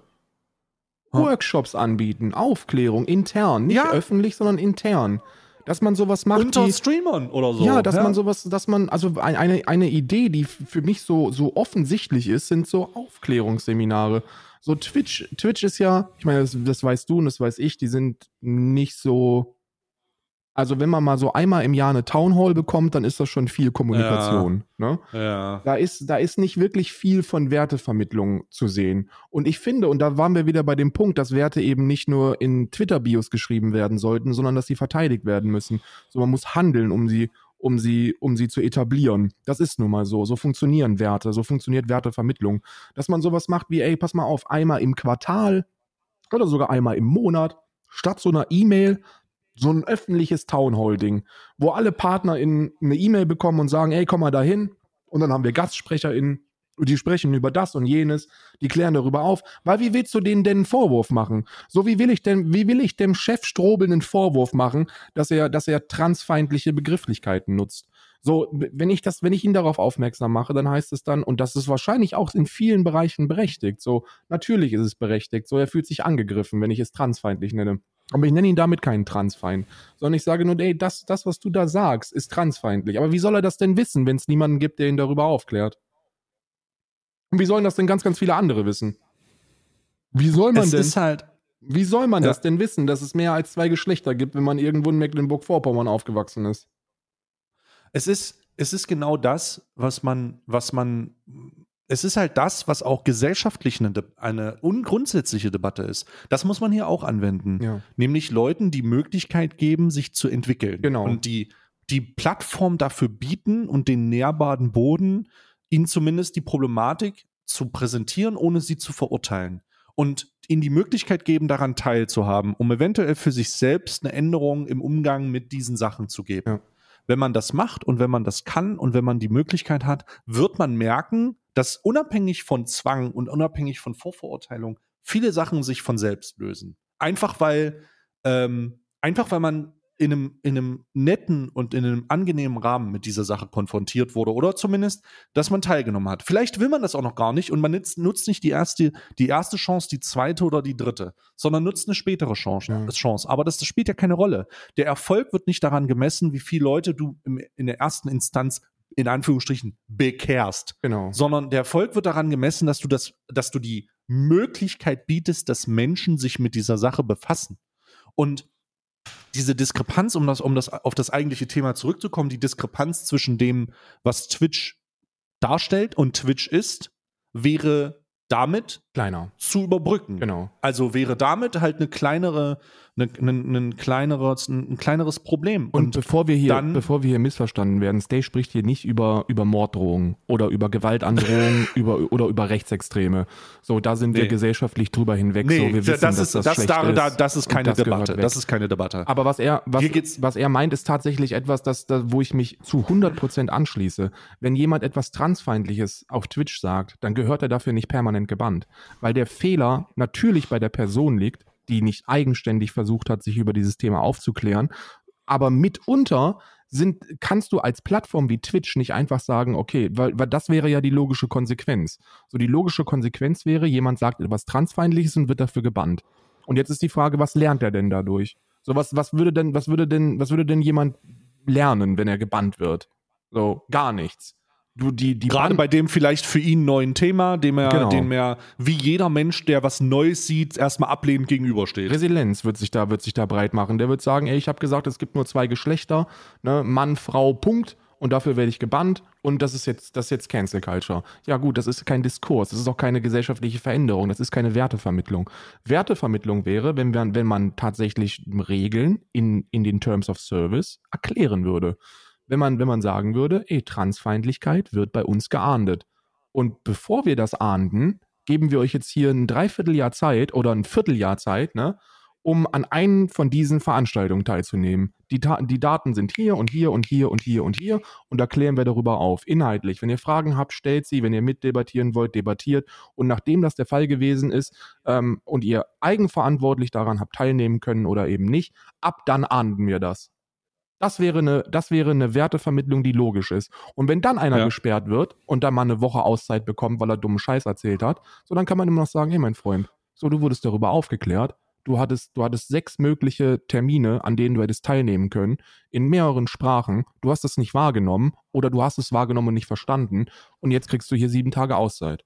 Workshops anbieten, Aufklärung, intern, nicht Ja. öffentlich, sondern intern. Dass man sowas macht Unter Streamern oder so. ja, dass man sowas, dass man, also ein- eine, eine Idee, die für mich so, so offensichtlich ist, sind so Aufklärungsseminare. So Twitch, Twitch ist ja, ich meine, das, das weißt du und das weiß ich, die sind nicht so, also wenn man mal so einmal im Jahr eine Town Hall bekommt, dann ist das schon viel Kommunikation. Ne? Ja. Da ist, da ist nicht wirklich viel von Wertevermittlung zu sehen. Und ich finde, und da waren wir wieder bei dem Punkt, dass Werte eben nicht nur in Twitter-Bios geschrieben werden sollten, sondern dass sie verteidigt werden müssen. So, man muss handeln, um sie, um sie, um sie zu etablieren. Das ist nun mal so. So funktionieren Werte, so funktioniert Wertevermittlung. Dass man sowas macht wie, ey, pass mal auf, einmal im Quartal oder sogar einmal im Monat, statt so einer E-Mail, so ein öffentliches Townhall-Ding, wo alle Partner in eine E-Mail bekommen und sagen, ey, komm mal dahin. Und dann haben wir GastsprecherInnen, die sprechen über das und jenes, die klären darüber auf. Weil wie willst du denen denn einen Vorwurf machen? So wie will ich denn, wie will ich dem Chef Strobel einen Vorwurf machen, dass er, dass er transfeindliche Begrifflichkeiten nutzt? So, wenn ich das, wenn ich ihn darauf aufmerksam mache, dann heißt es dann, und das ist wahrscheinlich auch in vielen Bereichen berechtigt. So, natürlich ist es berechtigt. So, er fühlt sich angegriffen, wenn ich es transfeindlich nenne. Aber ich nenne ihn damit keinen Transfeind, sondern ich sage nur, ey, das, das, was du da sagst, ist transfeindlich. Aber wie soll er das denn wissen, wenn es niemanden gibt, der ihn darüber aufklärt? Und wie sollen das denn ganz, ganz viele andere wissen? Wie soll man Es denn, ist halt, wie soll man Ja. das denn wissen, dass es mehr als zwei Geschlechter gibt, wenn man irgendwo in Mecklenburg-Vorpommern aufgewachsen ist? es ist, es ist genau das, was man, was man, es ist halt das, was auch gesellschaftlich eine, De- eine ungrundsätzliche Debatte ist. Das muss man hier auch anwenden. Ja. Nämlich Leuten die Möglichkeit geben, sich zu entwickeln. Genau. Und die, die Plattform dafür bieten und den nährbaren Boden, ihnen zumindest die Problematik zu präsentieren, ohne sie zu verurteilen. Und ihnen die Möglichkeit geben, daran teilzuhaben, um eventuell für sich selbst eine Änderung im Umgang mit diesen Sachen zu geben. Ja. Wenn man das macht und wenn man das kann und wenn man die Möglichkeit hat, wird man merken, dass unabhängig von Zwang und unabhängig von Vorverurteilung viele Sachen sich von selbst lösen. Einfach weil, ähm, einfach weil man in einem, in einem netten und in einem angenehmen Rahmen mit dieser Sache konfrontiert wurde oder zumindest, dass man teilgenommen hat. Vielleicht will man das auch noch gar nicht und man nutzt, nutzt nicht die erste, die erste Chance, die zweite oder die dritte, sondern nutzt eine spätere Chance. Ja. Chance. Aber das, das spielt ja keine Rolle. Der Erfolg wird nicht daran gemessen, wie viele Leute du im, in der ersten Instanz in Anführungsstrichen bekehrst, Genau. sondern der Erfolg wird daran gemessen, dass du das, dass du die Möglichkeit bietest, dass Menschen sich mit dieser Sache befassen. Und diese Diskrepanz, um das, um das auf das eigentliche Thema zurückzukommen, die Diskrepanz zwischen dem, was Twitch darstellt und Twitch ist, wäre damit Kleiner. zu überbrücken. Genau. Also wäre damit halt eine kleinere, eine, ein, ein kleineres, ein kleineres Problem. Und, bevor wir hier, dann- bevor wir hier missverstanden werden, Stay spricht hier nicht über, über Morddrohungen oder über Gewaltandrohungen über, oder über Rechtsextreme. So, da sind wir Nee. gesellschaftlich drüber hinweg. nee, so, wir wissen, das, dass ist, das, das, schlecht da, ist. da, das ist Und keine das Debatte. Das ist keine Debatte. Aber was er, was, was er meint, ist tatsächlich etwas, das, das, wo ich mich zu 100% anschließe. Wenn jemand etwas Transfeindliches auf Twitch sagt, dann gehört er dafür nicht permanent gebannt. Weil der Fehler natürlich bei der Person liegt, die nicht eigenständig versucht hat, sich über dieses Thema aufzuklären. Aber mitunter sind, kannst du als Plattform wie Twitch nicht einfach sagen, okay, weil, weil das wäre ja die logische Konsequenz. So die logische Konsequenz wäre, jemand sagt etwas Transfeindliches und wird dafür gebannt. Und jetzt ist die Frage, was lernt er denn dadurch? So, was, was würde denn, was würde denn, was würde denn jemand lernen, wenn er gebannt wird? So, gar nichts. Du, die, die Gerade bei dem vielleicht für ihn neuen Thema, dem er, Genau. dem er wie jeder Mensch, der was Neues sieht, erstmal ablehnend gegenübersteht. Resilienz wird sich da, wird sich da breit machen. Der wird sagen, ey, ich habe gesagt, es gibt nur zwei Geschlechter, ne, Mann, Frau, Punkt. Und dafür werde ich gebannt und das ist jetzt, das ist jetzt Cancel Culture. Ja gut, das ist kein Diskurs, das ist auch keine gesellschaftliche Veränderung, das ist keine Wertevermittlung. Wertevermittlung wäre, wenn, wir, wenn man tatsächlich Regeln in, in den Terms of Service erklären würde. Wenn man, wenn man sagen würde, ey, Transfeindlichkeit wird bei uns geahndet. Und bevor wir das ahnden, geben wir euch jetzt hier ein Dreivierteljahr Zeit oder ein Vierteljahr Zeit, ne, um an einen von diesen Veranstaltungen teilzunehmen. Die, die Daten sind hier und hier und hier und hier und hier und da klären wir darüber auf, inhaltlich. Wenn ihr Fragen habt, stellt sie, wenn ihr mitdebattieren wollt, debattiert. Und nachdem das der Fall gewesen ist ähm, und ihr eigenverantwortlich daran habt teilnehmen können oder eben nicht, ab dann ahnden wir das. Das wäre eine, das wäre eine Wertevermittlung, die logisch ist. Und wenn dann einer Ja. gesperrt wird und dann mal eine Woche Auszeit bekommt, weil er dummen Scheiß erzählt hat, so dann kann man immer noch sagen, hey mein Freund, So, du wurdest darüber aufgeklärt. Du hattest, du hattest sechs mögliche Termine, an denen du hättest teilnehmen können, in mehreren Sprachen. Du hast es nicht wahrgenommen oder du hast es wahrgenommen und nicht verstanden. Und jetzt kriegst du hier sieben Tage Auszeit.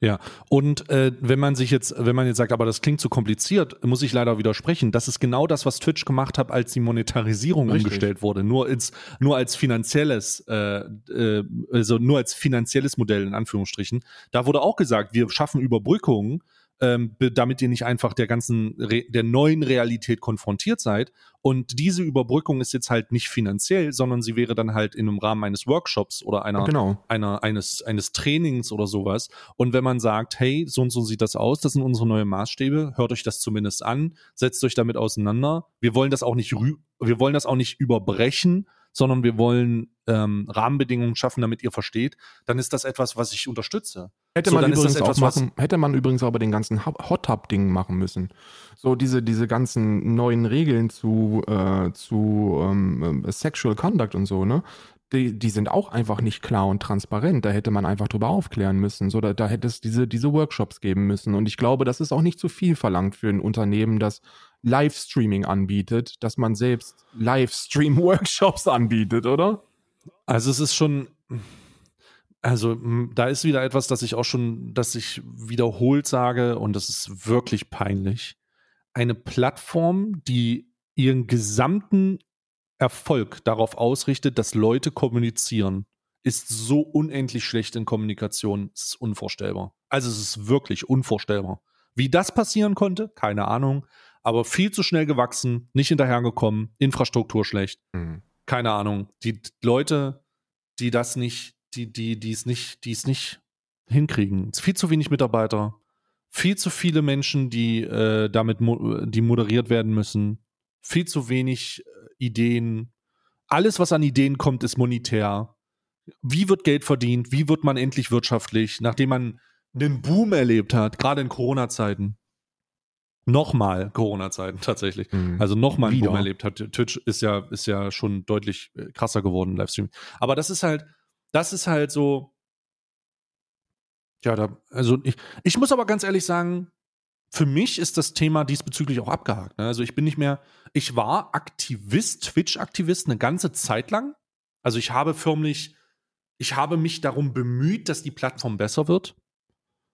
Ja, und äh, wenn man sich jetzt, wenn man jetzt sagt, aber das klingt zu kompliziert, muss ich leider widersprechen. Das ist genau das, was Twitch gemacht hat, als die Monetarisierung Richtig. umgestellt wurde. Nur ins, nur als finanzielles, äh, äh, also nur als finanzielles Modell in Anführungsstrichen. Da wurde auch gesagt, wir schaffen Überbrückungen, ähm, damit ihr nicht einfach der ganzen, Re der neuen Realität konfrontiert seid. Und diese Überbrückung ist jetzt halt nicht finanziell, sondern sie wäre dann halt in einem Rahmen eines Workshops oder einer, Genau. einer, eines, eines Trainings oder sowas. Und wenn man sagt, hey, so und so sieht das aus, das sind unsere neuen Maßstäbe, hört euch das zumindest an, setzt euch damit auseinander. Wir wollen das auch nicht wir wollen das auch nicht überbrechen, sondern wir wollen ähm, Rahmenbedingungen schaffen, damit ihr versteht, dann ist das etwas, was ich unterstütze. Hätte So, man das übrigens auch etwas, was- machen, hätte man übrigens auch bei den ganzen Hot- Hot Tub Dingen machen müssen. So diese diese ganzen neuen Regeln zu äh, zu ähm, äh, Sexual Conduct und so ne. Die, die sind auch einfach nicht klar und transparent. Da hätte man einfach drüber aufklären müssen. So, da, da hätte es diese, diese Workshops geben müssen. Und ich glaube, das ist auch nicht zu viel verlangt für ein Unternehmen, das Livestreaming anbietet, dass man selbst Livestream-Workshops anbietet, oder? Also es ist schon, also m, da ist wieder etwas, das ich auch schon, das ich wiederholt sage und das ist wirklich peinlich. Eine Plattform, die ihren gesamten Erfolg darauf ausrichtet, dass Leute kommunizieren, ist so unendlich schlecht in Kommunikation, es ist unvorstellbar. Also es ist wirklich unvorstellbar. Wie das passieren konnte, keine Ahnung, aber viel zu schnell gewachsen, nicht hinterhergekommen, Infrastruktur schlecht keine Ahnung, die Leute, die das nicht, die, die, die es nicht, die es nicht hinkriegen. Es ist viel zu wenig Mitarbeiter, viel zu viele Menschen, die äh, damit, mo die moderiert werden müssen, viel zu wenig äh, Ideen. Alles, was an Ideen kommt, ist monetär. Wie wird Geld verdient? Wie wird man endlich wirtschaftlich, nachdem man einen Boom erlebt hat, gerade in Corona-Zeiten? Nochmal Corona-Zeiten tatsächlich. Mhm. Also nochmal einen. Boom erlebt hat. Twitch ist ja, ist ja schon deutlich äh, krasser geworden, Livestream. Aber das ist halt, das ist halt so. Ja, da, also ich, ich muss aber ganz ehrlich sagen, für mich ist das Thema diesbezüglich auch abgehakt. Ne? Also ich bin nicht mehr, ich war Aktivist, Twitch-Aktivist eine ganze Zeit lang. Also ich habe förmlich, ich habe mich darum bemüht, dass die Plattform besser wird,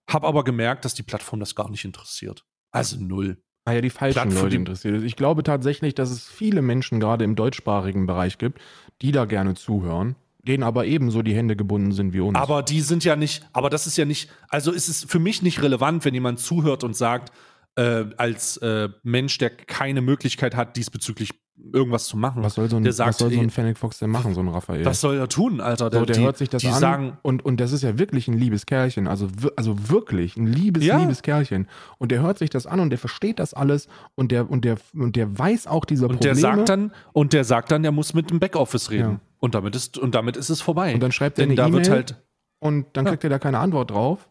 habe aber gemerkt, dass die Plattform das gar nicht interessiert. Also null. Ah ja, die falschen Platt für Leute interessiert. es. Ich glaube tatsächlich, dass es viele Menschen gerade im deutschsprachigen Bereich gibt, die da gerne zuhören, denen aber ebenso die Hände gebunden sind wie uns. Aber die sind ja nicht, aber das ist ja nicht, also ist es für mich nicht relevant, wenn jemand zuhört und sagt, äh, als äh, Mensch, der keine Möglichkeit hat, diesbezüglich irgendwas zu machen. was soll so ein, der sagt, was soll so ein Fennec Fox denn machen, so ein Raphael? was soll er tun, Alter? so, der die, hört sich das an sagen, und, und das ist ja wirklich ein liebes Kerlchen, also, also wirklich ein liebes, Ja. liebes Kerlchen. Und der hört sich das an und der versteht das alles und der, und der, und der weiß auch diese und Probleme. der sagt dann, und der sagt dann, der muss mit dem Backoffice reden. Ja. Und damit ist, und damit ist es vorbei. Und dann schreibt er eine E-Mail. halt, und dann Ja. kriegt er da keine Antwort drauf.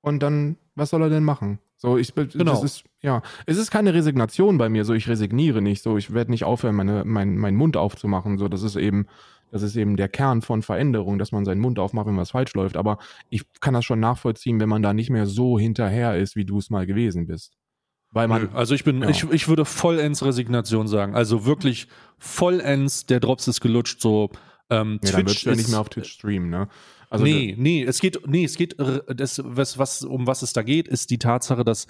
Und dann, was soll er denn machen? So, ich Genau. ist, ja, es ist keine Resignation bei mir, so ich resigniere nicht, so ich werde nicht aufhören, meine, mein, meinen Mund aufzumachen, so das ist eben, das ist eben der Kern von Veränderung, dass man seinen Mund aufmacht, wenn was falsch läuft. Aber ich kann das schon nachvollziehen, wenn man da nicht mehr so hinterher ist, wie du es mal gewesen bist. Weil man, also ich bin, Ja. ich, ich würde vollends Resignation sagen. Also wirklich vollends, der Drops ist gelutscht, so ähm, ja, dann Twitch du ja nicht mehr auf Twitch streamen, ne? Also nee, nee, es geht, nee, es geht, äh, das, was, was, um was es da geht, ist die Tatsache, dass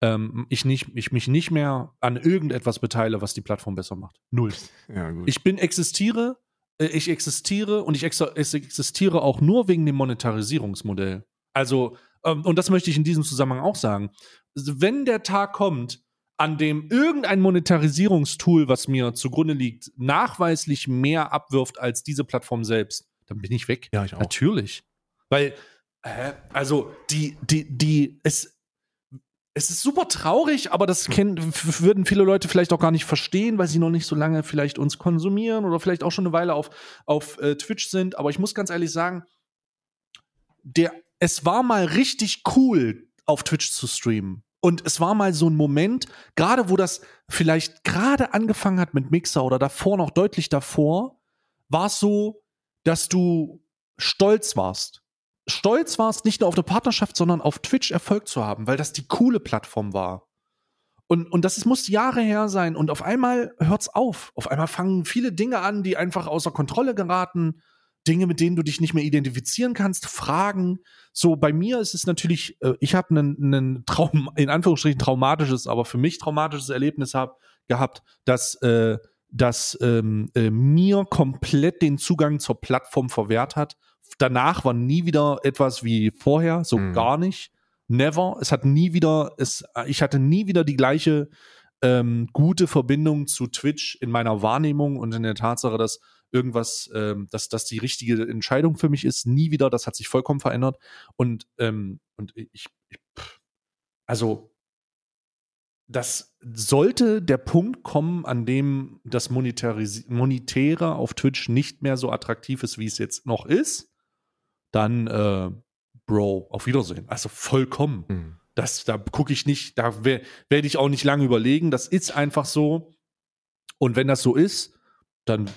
ähm, ich, nicht, ich mich nicht mehr an irgendetwas beteilige, was die Plattform besser macht. Null. ja. Ich bin, existiere, äh, ich existiere und ich existiere auch nur wegen dem Monetarisierungsmodell. Also, ähm, und das möchte ich in diesem Zusammenhang auch sagen. Wenn der Tag kommt, an dem irgendein Monetarisierungstool, was mir zugrunde liegt, nachweislich mehr abwirft als diese Plattform selbst, dann bin ich weg. ja, ich auch. Natürlich. Weil, äh, also, die, die, die, es, es ist super traurig, aber das kennen, f- würden viele Leute vielleicht auch gar nicht verstehen, weil sie noch nicht so lange vielleicht uns konsumieren oder vielleicht auch schon eine Weile auf, auf äh, Twitch sind. Aber ich muss ganz ehrlich sagen, der, es war mal richtig cool, auf Twitch zu streamen. Und es war mal so ein Moment, gerade wo das vielleicht gerade angefangen hat mit Mixer oder davor noch deutlich davor, war es so, dass du stolz warst. stolz warst, nicht nur auf der Partnerschaft, sondern auf Twitch Erfolg zu haben, weil das die coole Plattform war. Und, und das ist, muss Jahre her sein. Und auf einmal hört's auf. Auf einmal fangen viele Dinge an, die einfach außer Kontrolle geraten. Dinge, mit denen du dich nicht mehr identifizieren kannst, Fragen. So, bei mir ist es natürlich, äh, ich habe einen, einen Traum, in Anführungsstrichen traumatisches, aber für mich traumatisches Erlebnis hab, gehabt, dass, äh, dass ähm, äh, mir komplett den Zugang zur Plattform verwehrt hat. Danach war nie wieder etwas wie vorher, so Mhm. gar nicht. Never. Es hat nie wieder, es, ich hatte nie wieder die gleiche ähm, gute Verbindung zu Twitch in meiner Wahrnehmung und in der Tatsache, dass irgendwas, ähm, dass das die richtige Entscheidung für mich ist. Nie wieder. Das hat sich vollkommen verändert. Und, ähm, und ich, ich also das sollte der Punkt kommen, an dem das Monetaris Monetäre auf Twitch nicht mehr so attraktiv ist, wie es jetzt noch ist, dann, äh, Bro, auf Wiedersehen. Also vollkommen. Hm. Das, da gucke ich nicht, da werde werd ich auch nicht lange überlegen. Das ist einfach so. Und wenn das so ist, dann,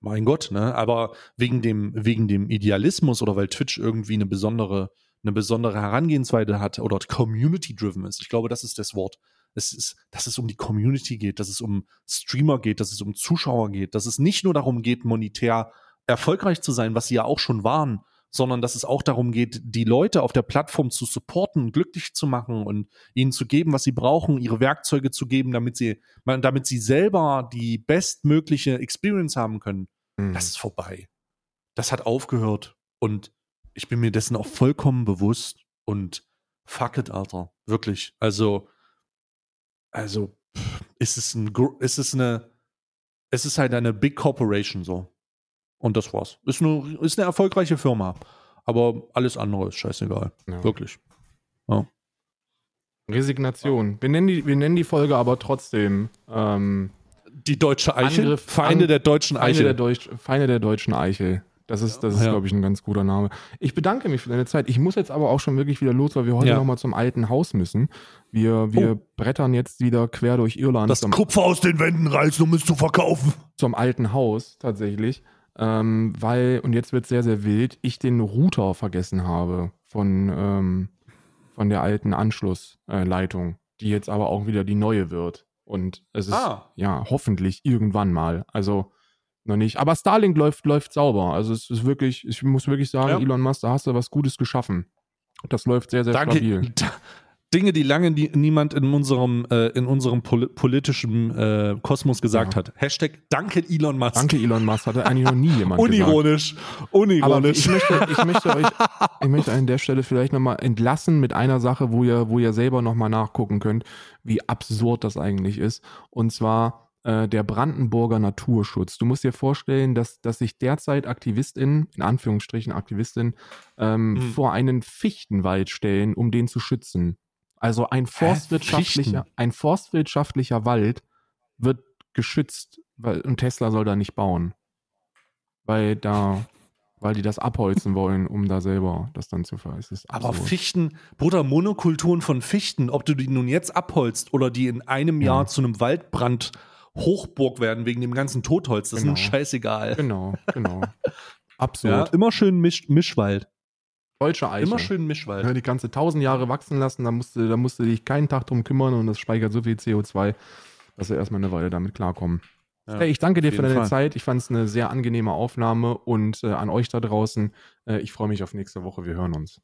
mein Gott, ne? Aber wegen dem, wegen dem Idealismus oder weil Twitch irgendwie eine besondere, eine besondere Herangehensweise hat oder community-driven ist. Ich glaube, das ist das Wort. Es ist, dass es um die Community geht, dass es um Streamer geht, dass es um Zuschauer geht, dass es nicht nur darum geht, monetär erfolgreich zu sein, was sie ja auch schon waren, sondern dass es auch darum geht, die Leute auf der Plattform zu supporten, glücklich zu machen und ihnen zu geben, was sie brauchen, ihre Werkzeuge zu geben, damit sie, damit sie selber die bestmögliche Experience haben können. Hm. Das ist vorbei. Das hat aufgehört und ich bin mir dessen auch vollkommen bewusst und fuck it, Alter. Wirklich. Also, also, ist es ein, ist es eine, es ist halt eine Big Corporation so. Und das war's. Ist eine, ist eine erfolgreiche Firma. Aber alles andere ist scheißegal. Ja. Wirklich. Resignation. Wir nennen, die, wir nennen die Folge aber trotzdem ähm, Die deutsche Eichel. Angriff- Feinde An- der deutschen Feinde, Eichel. der Deutsch, Feinde der deutschen Eichel. Das ist, das ist Ja. glaube ich, ein ganz guter Name. Ich bedanke mich für deine Zeit. Ich muss jetzt aber auch schon wirklich wieder los, weil wir heute Ja. nochmal zum alten Haus müssen. Wir, wir Oh. brettern jetzt wieder quer durch Irland Das Kupfer aus den Wänden reißen, um es zu verkaufen. zum alten Haus tatsächlich. Ähm, weil, und jetzt wird sehr, sehr wild, ich den Router vergessen habe von, ähm, von der alten Anschlussleitung, die jetzt aber auch wieder die neue wird. Und es ist Ah. ja hoffentlich irgendwann mal. Also noch nicht. Aber Starlink läuft, läuft sauber. Also es ist wirklich, ich muss wirklich sagen, Ja. Elon Musk, da hast du was Gutes geschaffen. Das läuft sehr, sehr Danke. stabil. Dinge, die lange nie, niemand in unserem, äh, in unserem poli politischen äh, Kosmos gesagt Ja. hat. Hashtag Danke Elon Musk. Danke, Elon Musk, hatte eigentlich noch nie jemand gesagt. Unironisch. Unironisch. ich möchte, ich möchte euch, ich möchte an der Stelle vielleicht nochmal entlassen mit einer Sache, wo ihr, wo ihr selber nochmal nachgucken könnt, wie absurd das eigentlich ist. Und zwar äh, der Brandenburger Naturschutz. Du musst dir vorstellen, dass, dass sich derzeit AktivistInnen, in Anführungsstrichen AktivistInnen, ähm, Mhm. vor einen Fichtenwald stellen, um den zu schützen. Also ein forstwirtschaftlicher, Fichten? ein forstwirtschaftlicher Wald wird geschützt, weil, und Tesla soll da nicht bauen. Weil da, weil die das abholzen wollen, um da selber das dann zu ver. Es ist Aber. Fichten, Bruder, Monokulturen von Fichten, ob du die nun jetzt abholzt oder die in einem Ja. Jahr zu einem Waldbrand Hochburg werden wegen dem ganzen Totholz, das Genau. ist mir scheißegal. Genau, genau. Ja, Absurd. immer schön Misch, Mischwald. Deutsche Eiche. Immer schön Mischwald. Ja, die ganze tausend Jahre wachsen lassen, da musst, du, da musst du dich keinen Tag drum kümmern und das speichert so viel CO2, dass wir erstmal eine Weile damit klarkommen. Ja, hey, ich danke dir für deine Fall. Zeit. Ich fand es eine sehr angenehme Aufnahme und äh, an euch da draußen. Äh, ich freue mich auf nächste Woche. Wir hören uns.